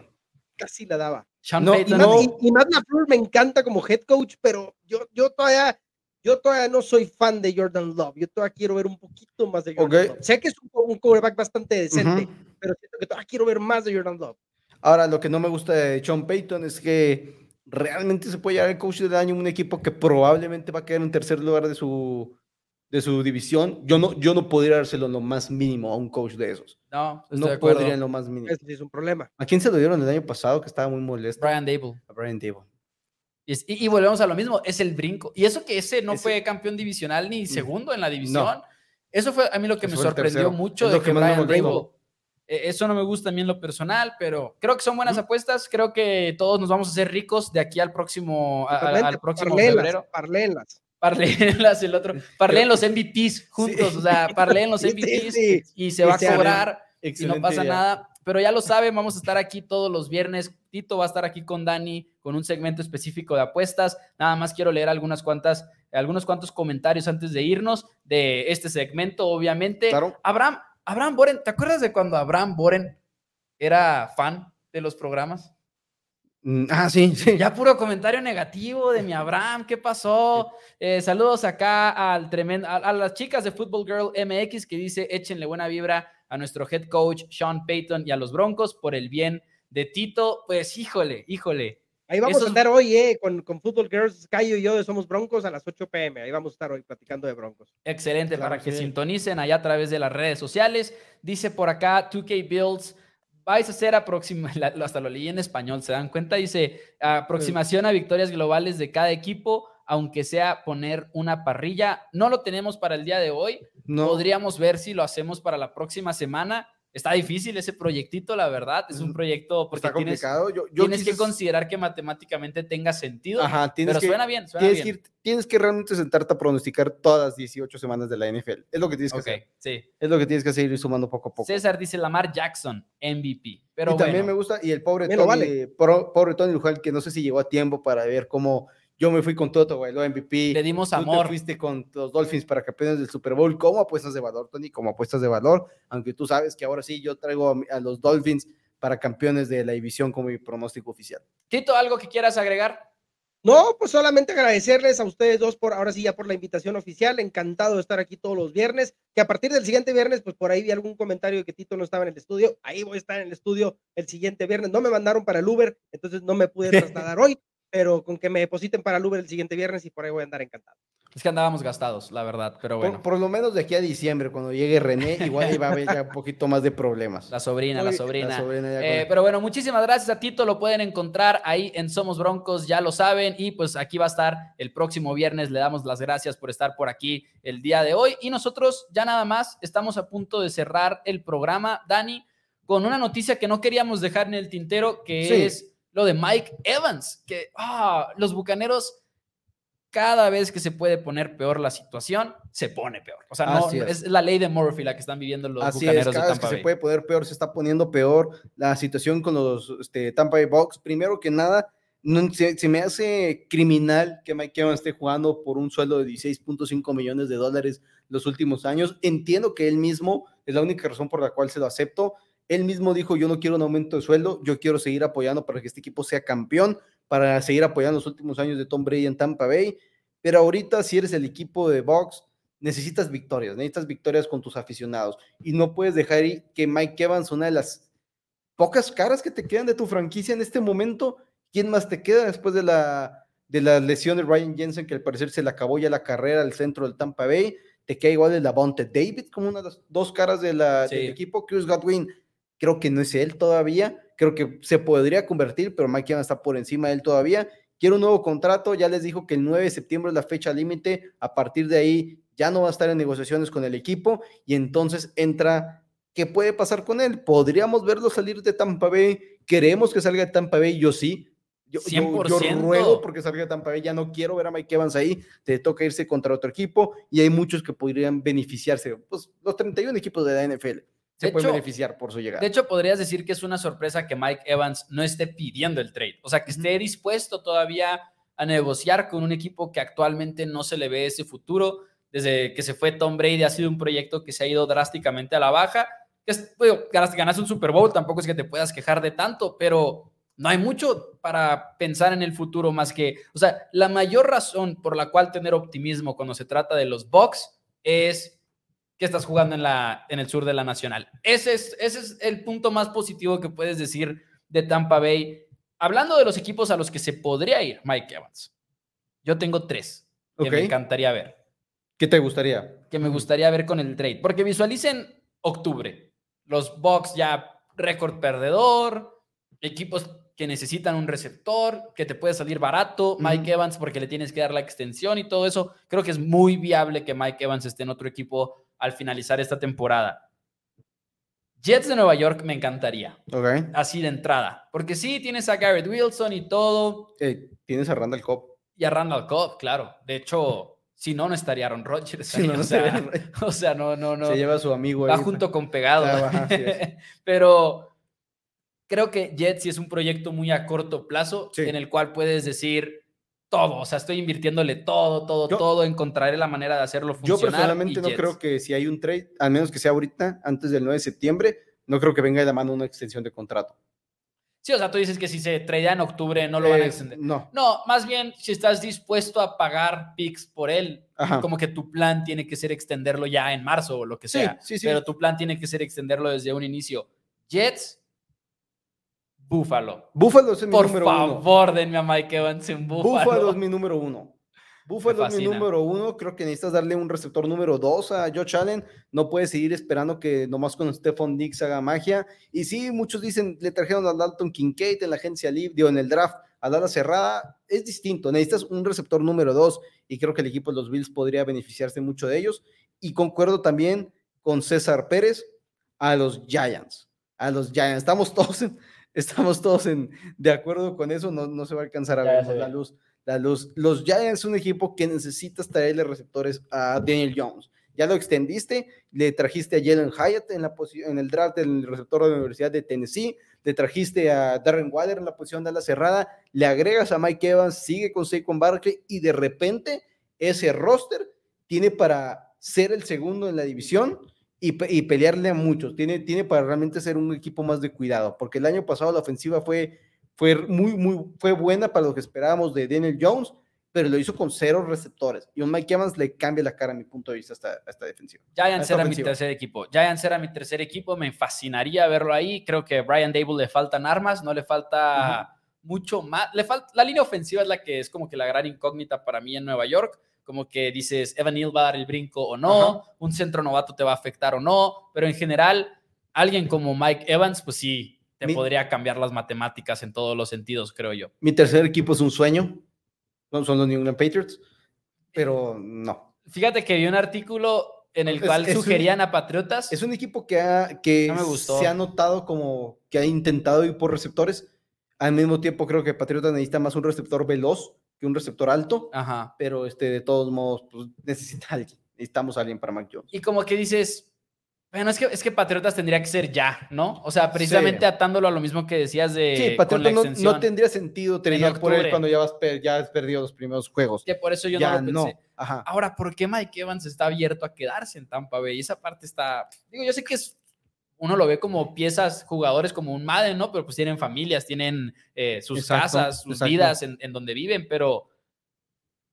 casi la daba. no, y, Matt LaFleur me encanta como head coach, pero yo, yo todavía yo todavía no soy fan de Jordan Love. Yo todavía quiero ver un poquito más de Jordan Love. Sé que es un, quarterback bastante decente, pero siento que todavía quiero ver más de Jordan Love. Ahora, lo que no me gusta de Sean Payton es que realmente se puede llevar el coach del año un equipo que probablemente va a quedar en tercer lugar de su, de su división, yo no, yo no podría dárselo lo más mínimo a un coach de esos. No, no podría lo más mínimo. es un problema. ¿A quién se lo dieron el año pasado que estaba muy molesto? Brian Dable. A Brian Dable. Y, volvemos a lo mismo, es el brinco. Y eso que ese no fue campeón divisional ni mm. segundo en la división. Eso fue a mí lo que me sorprendió mucho de que, Brian Dable. E, eso no me gusta a mí en lo personal, pero creo que son buenas apuestas. Creo que todos nos vamos a hacer ricos de aquí al próximo, al próximo febrero. Parlelas parleen *laughs* el otro, parleen los *laughs* MVPs juntos, o sea, parleen los MVPs y se va a cobrar y no pasa nada. Pero ya lo saben, vamos a estar aquí todos los viernes. Tito va a estar aquí con Dani con un segmento específico de apuestas. Nada más quiero leer algunas cuantas, algunos cuantos comentarios antes de irnos de este segmento, obviamente. Abraham, Abraham Boren, ¿te acuerdas de cuando Abraham Boren era fan de los programas? Mm, ah, sí, sí. Ya puro comentario negativo de mi Abraham, ¿qué pasó? Eh, saludos acá al tremendo, a, las chicas de Football Girl MX que dice échenle buena vibra a nuestro head coach Sean Payton y a los Broncos por el bien de Tito. Pues híjole, híjole. Ahí vamos a estar hoy, eh, con, con Football Girls, Cayo y yo de Somos Broncos a las 8 pm. Ahí vamos a estar hoy platicando de Broncos. Excelente, para que sintonicen allá a través de las redes sociales. Dice por acá 2K Builds vais a hacer aproximación, *laughs* hasta lo leí en español, ¿se dan cuenta? Dice, aproximación a victorias globales de cada equipo, aunque sea poner una parrilla. No lo tenemos para el día de hoy. No. Podríamos ver si lo hacemos para la próxima semana Está difícil ese proyectito, la verdad. Es un proyecto porque Está tienes, tienes que considerar que matemáticamente tenga sentido. Ajá, tienes pero suena bien, suena tienes bien. Que tienes que realmente sentarte a pronosticar todas las 18 semanas de la NFL. Es lo que tienes que hacer. Sí. Es lo que tienes que hacer ir sumando poco a poco. César dice Lamar Jackson, MVP. Pero y también me gusta, y el pobre Tony, pobre Tony Lujal, que no sé si llegó a tiempo para ver cómo yo me fui con Toto, bailó MVP. Le dimos amor. Tú fuiste con los Dolphins para campeones del Super Bowl. ¿Cómo apuestas de valor, Tony? Como apuestas de valor. Aunque tú sabes que ahora sí yo traigo a, los Dolphins para campeones de la división como mi pronóstico oficial. Tito, ¿algo que quieras agregar? No, pues solamente agradecerles a ustedes dos por ahora sí ya por la invitación oficial. Encantado de estar aquí todos los viernes. Que a partir del siguiente viernes, pues por ahí vi algún comentario de que Tito no estaba en el estudio. Ahí voy a estar en el estudio el siguiente viernes. No me mandaron para el Uber, entonces no me pude *laughs* trasladar hoy pero con que me depositen para el Uber el siguiente viernes y por ahí voy a andar encantado. Es que andábamos gastados, la verdad, pero bueno. Por, lo menos de aquí a diciembre, cuando llegue René, igual iba a haber ya *laughs* un poquito más de problemas. La sobrina, la sobrina. Eh, pero bueno, muchísimas gracias a Tito, lo pueden encontrar ahí en Somos Broncos, ya lo saben, y pues aquí va a estar el próximo viernes. Le damos las gracias por estar por aquí el día de hoy. Y nosotros ya nada más estamos a punto de cerrar el programa, Dani, con una noticia que no queríamos dejar en el tintero, que es lo de Mike Evans, que ah, los Bucaneros cada vez que se puede poner peor la situación, se pone peor. O sea, no, es. la ley de Murphy la que están viviendo los Así bucaneros cada vez que se puede poner peor, se está poniendo peor la situación con los este, Tampa Bay Bucks. Primero que nada, no, se, me hace criminal que Mike Evans esté jugando por un sueldo de 16.5 millones de dólares los últimos años. Entiendo que él mismo es la única razón por la cual se lo acepto. Él mismo dijo, yo no quiero un aumento de sueldo, yo quiero seguir apoyando para que este equipo sea campeón para seguir apoyando los últimos años de Tom Brady en Tampa Bay. Pero ahorita, si eres el equipo de Box, necesitas victorias, necesitas victorias con tus aficionados. Y no puedes dejar que Mike Evans, una de las pocas caras que te quedan de tu franquicia en este momento, ¿quién más te queda después de la, de la lesión de Ryan Jensen, que al parecer se le acabó ya la carrera al centro del Tampa Bay? Te queda igual el Lavonte David como una de las dos caras de la, del equipo. Chris Godwin, creo que no es él todavía creo que se podría convertir, pero Mike Evans está por encima de él todavía. Quiero un nuevo contrato, ya les dijo que el 9 de septiembre es la fecha límite, a partir de ahí ya no va a estar en negociaciones con el equipo y entonces entra, ¿qué puede pasar con él? ¿Podríamos verlo salir de Tampa Bay? ¿Queremos que salga de Tampa Bay? Yo sí. Yo, 100%. yo, ruego porque salga de Tampa Bay, ya no quiero ver a Mike Evans ahí, te toca irse contra otro equipo y hay muchos que podrían beneficiarse, pues los 31 equipos de la NFL se puede beneficiar por su llegada. De hecho, podrías decir que es una sorpresa que Mike Evans no esté pidiendo el trade. O sea, que esté dispuesto todavía a negociar con un equipo que actualmente no se le ve ese futuro. Desde que se fue Tom Brady ha sido un proyecto que se ha ido drásticamente a la baja. Es, ganas un Super Bowl, tampoco es que te puedas quejar de tanto, pero no hay mucho para pensar en el futuro más que, o sea, la mayor razón por la cual tener optimismo cuando se trata de los Bucks es que estás jugando en, la, en el sur de la Nacional. Ese es, ese es el punto más positivo que puedes decir de Tampa Bay. Hablando de los equipos a los que se podría ir, Mike Evans. Yo tengo tres que me encantaría ver. ¿Qué te gustaría? Que me gustaría ver con el trade. Porque visualicen octubre. Los Bucks ya récord perdedor, equipos que necesitan un receptor, que te puede salir barato, Mike Evans porque le tienes que dar la extensión y todo eso. Creo que es muy viable que Mike Evans esté en otro equipo al finalizar esta temporada. Jets de Nueva York me encantaría. Así de entrada. Porque sí, tienes a Garrett Wilson y todo. Eh, tienes a Randall Cobb. Y a Randall Cobb, claro. De hecho, si no, no estaría Aaron Rodgers. *laughs* o, sea, no, no, no. Se lleva a su amigo. Va junto con pegado. *laughs* Pero creo que Jets sí es un proyecto muy a corto plazo en el cual puedes decir, todo, o sea, estoy invirtiéndole todo, todo, todo, encontraré la manera de hacerlo funcionar. Yo personalmente no creo que si hay un trade, al menos que sea ahorita, antes del 9 de septiembre, no creo que venga de la mano una extensión de contrato. Sí, o sea, tú dices que si se tradea en octubre no lo van a extender. No. No, más bien si estás dispuesto a pagar picks por él, como que tu plan tiene que ser extenderlo ya en marzo o lo que sea. Sí, sí, sí. Pero tu plan tiene que ser extenderlo desde un inicio. Jets, Búfalo. Búfalo es mi número uno. Por favor, denme a Mike Evans en Búfalo. Búfalo es mi número uno. Búfalo es mi número uno. Creo que necesitas darle un receptor número dos a Josh Allen. No puedes seguir esperando que nomás con Stephon Diggs haga magia. Y sí, muchos dicen, le trajeron a Dalton Kincaid en la agencia libre, digo, en el draft, a la cerrada. Es distinto. Necesitas un receptor número dos. Y creo que el equipo de los Bills podría beneficiarse mucho de ellos. Y concuerdo también con César Pérez a los Giants. A los Giants. Estamos todos en estamos todos en, de acuerdo con eso, no, no se va a alcanzar a ver la luz. La luz. Los Giants es un equipo que necesitas traerle receptores a Daniel Jones. Ya lo extendiste, le trajiste a Jalen Hyatt en, la en el draft del receptor de la Universidad de Tennessee, le trajiste a Darren Waller en la posición de la cerrada, le agregas a Mike Evans, sigue con Saquon Barkley y de repente ese roster tiene para ser el segundo en la división y, pelearle a muchos. Tiene, tiene para realmente ser un equipo más de cuidado, porque el año pasado la ofensiva fue, fue muy, muy, fue buena para lo que esperábamos de Daniel Jones, pero lo hizo con cero receptores. Y un Mike Evans le cambia la cara a mi punto de vista a esta, defensiva. Giants era mi tercer equipo. Giants era mi tercer equipo. Me fascinaría verlo ahí. Creo que a Brian Dable le faltan armas, no le falta mucho más. Le falta, la línea ofensiva es la que es como que la gran incógnita para mí en Nueva York como que dices, Evan Neal va a dar el brinco o no, un centro novato te va a afectar o no, pero en general, alguien como Mike Evans, pues sí, te podría cambiar las matemáticas en todos los sentidos, creo yo. Mi tercer equipo es un sueño, son los New England Patriots, pero no. Fíjate que vi un artículo en el cual sugerían a Patriotas. Es un equipo que, ha, que se ha notado como que ha intentado ir por receptores. Al mismo tiempo, creo que Patriotas necesita más un receptor veloz que un receptor alto, Ajá. pero este, de todos modos, pues *laughs* necesita alguien. Necesitamos a alguien para Mac Jones. Y como que dices, bueno, es que, es que Patriotas tendría que ser ya, ¿no? O sea, precisamente atándolo a lo mismo que decías de. Sí, Patriotas no, no, tendría sentido tener por él cuando ya, vas, ya has perdido los primeros juegos. Que por eso yo no lo pensé. Ajá. Ahora, ¿por qué Mike Evans está abierto a quedarse en Tampa Bay? Y esa parte está. Digo, yo sé que es uno lo ve como piezas, jugadores como un Madden, ¿no? Pero pues tienen familias, tienen eh, sus casas, sus vidas en, en, donde viven, pero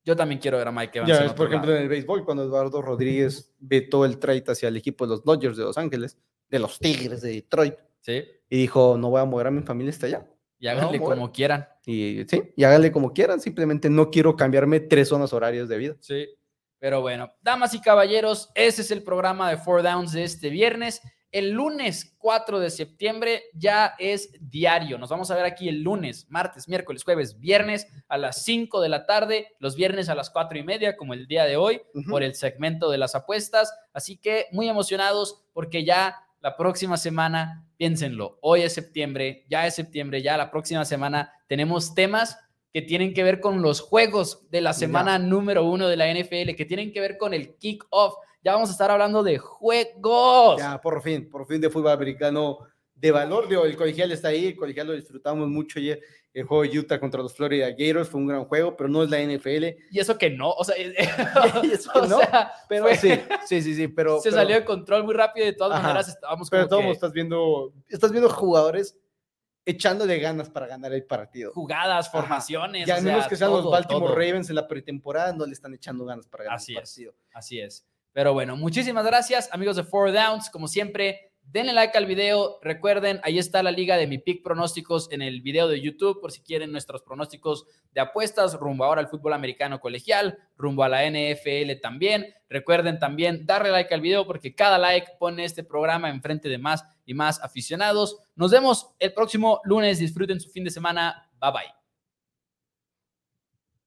yo también quiero ver a Mike Evans. Ya por ejemplo, en el béisbol, cuando Eduardo Rodríguez vetó el trade hacia el equipo de los Dodgers de Los Ángeles, de los Tigres de Detroit. Sí. Y dijo, no voy a mover a mi familia hasta allá. Y háganle como quieran. Y sí, y háganle como quieran. Simplemente no quiero cambiarme tres zonas horarias de vida. Sí. Pero bueno, damas y caballeros, ese es el programa de Four Downs de este viernes. El lunes 4 de septiembre ya es diario. Nos vamos a ver aquí el lunes, martes, miércoles, jueves, viernes a las 5 de la tarde, los viernes a las 4 y media, como el día de hoy, por el segmento de las apuestas. Así que muy emocionados porque ya la próxima semana, piénsenlo, hoy es septiembre, ya es septiembre, ya la próxima semana tenemos temas que tienen que ver con los juegos de la semana número uno de la NFL, que tienen que ver con el kickoff ya vamos a estar hablando de juegos. Ya, por fin, por fin de fútbol americano de valor. el colegial está ahí, el colegial lo disfrutamos mucho ayer. El juego de Utah contra los Florida Gators fue un gran juego, pero no es la NFL. Y eso que no, o sea, *laughs* *laughs* no, pero sí, sí, sí, sí, pero se salió de control muy rápido de todas maneras estábamos pero como que... estás viendo, estás viendo jugadores echándole ganas para ganar el partido. Jugadas, formaciones. Ya menos que sean los Baltimore Ravens en la pretemporada, no le están echando ganas para ganar así el partido. Es, así es. Pero bueno, muchísimas gracias, amigos de Four Downs. Como siempre, denle like al video. Recuerden, ahí está la liga de mi pick pronósticos en el video de YouTube, por si quieren nuestros pronósticos de apuestas rumbo ahora al fútbol americano colegial, rumbo a la NFL también. Recuerden también darle like al video porque cada like pone este programa enfrente de más y más aficionados. Nos vemos el próximo lunes. Disfruten su fin de semana. Bye bye.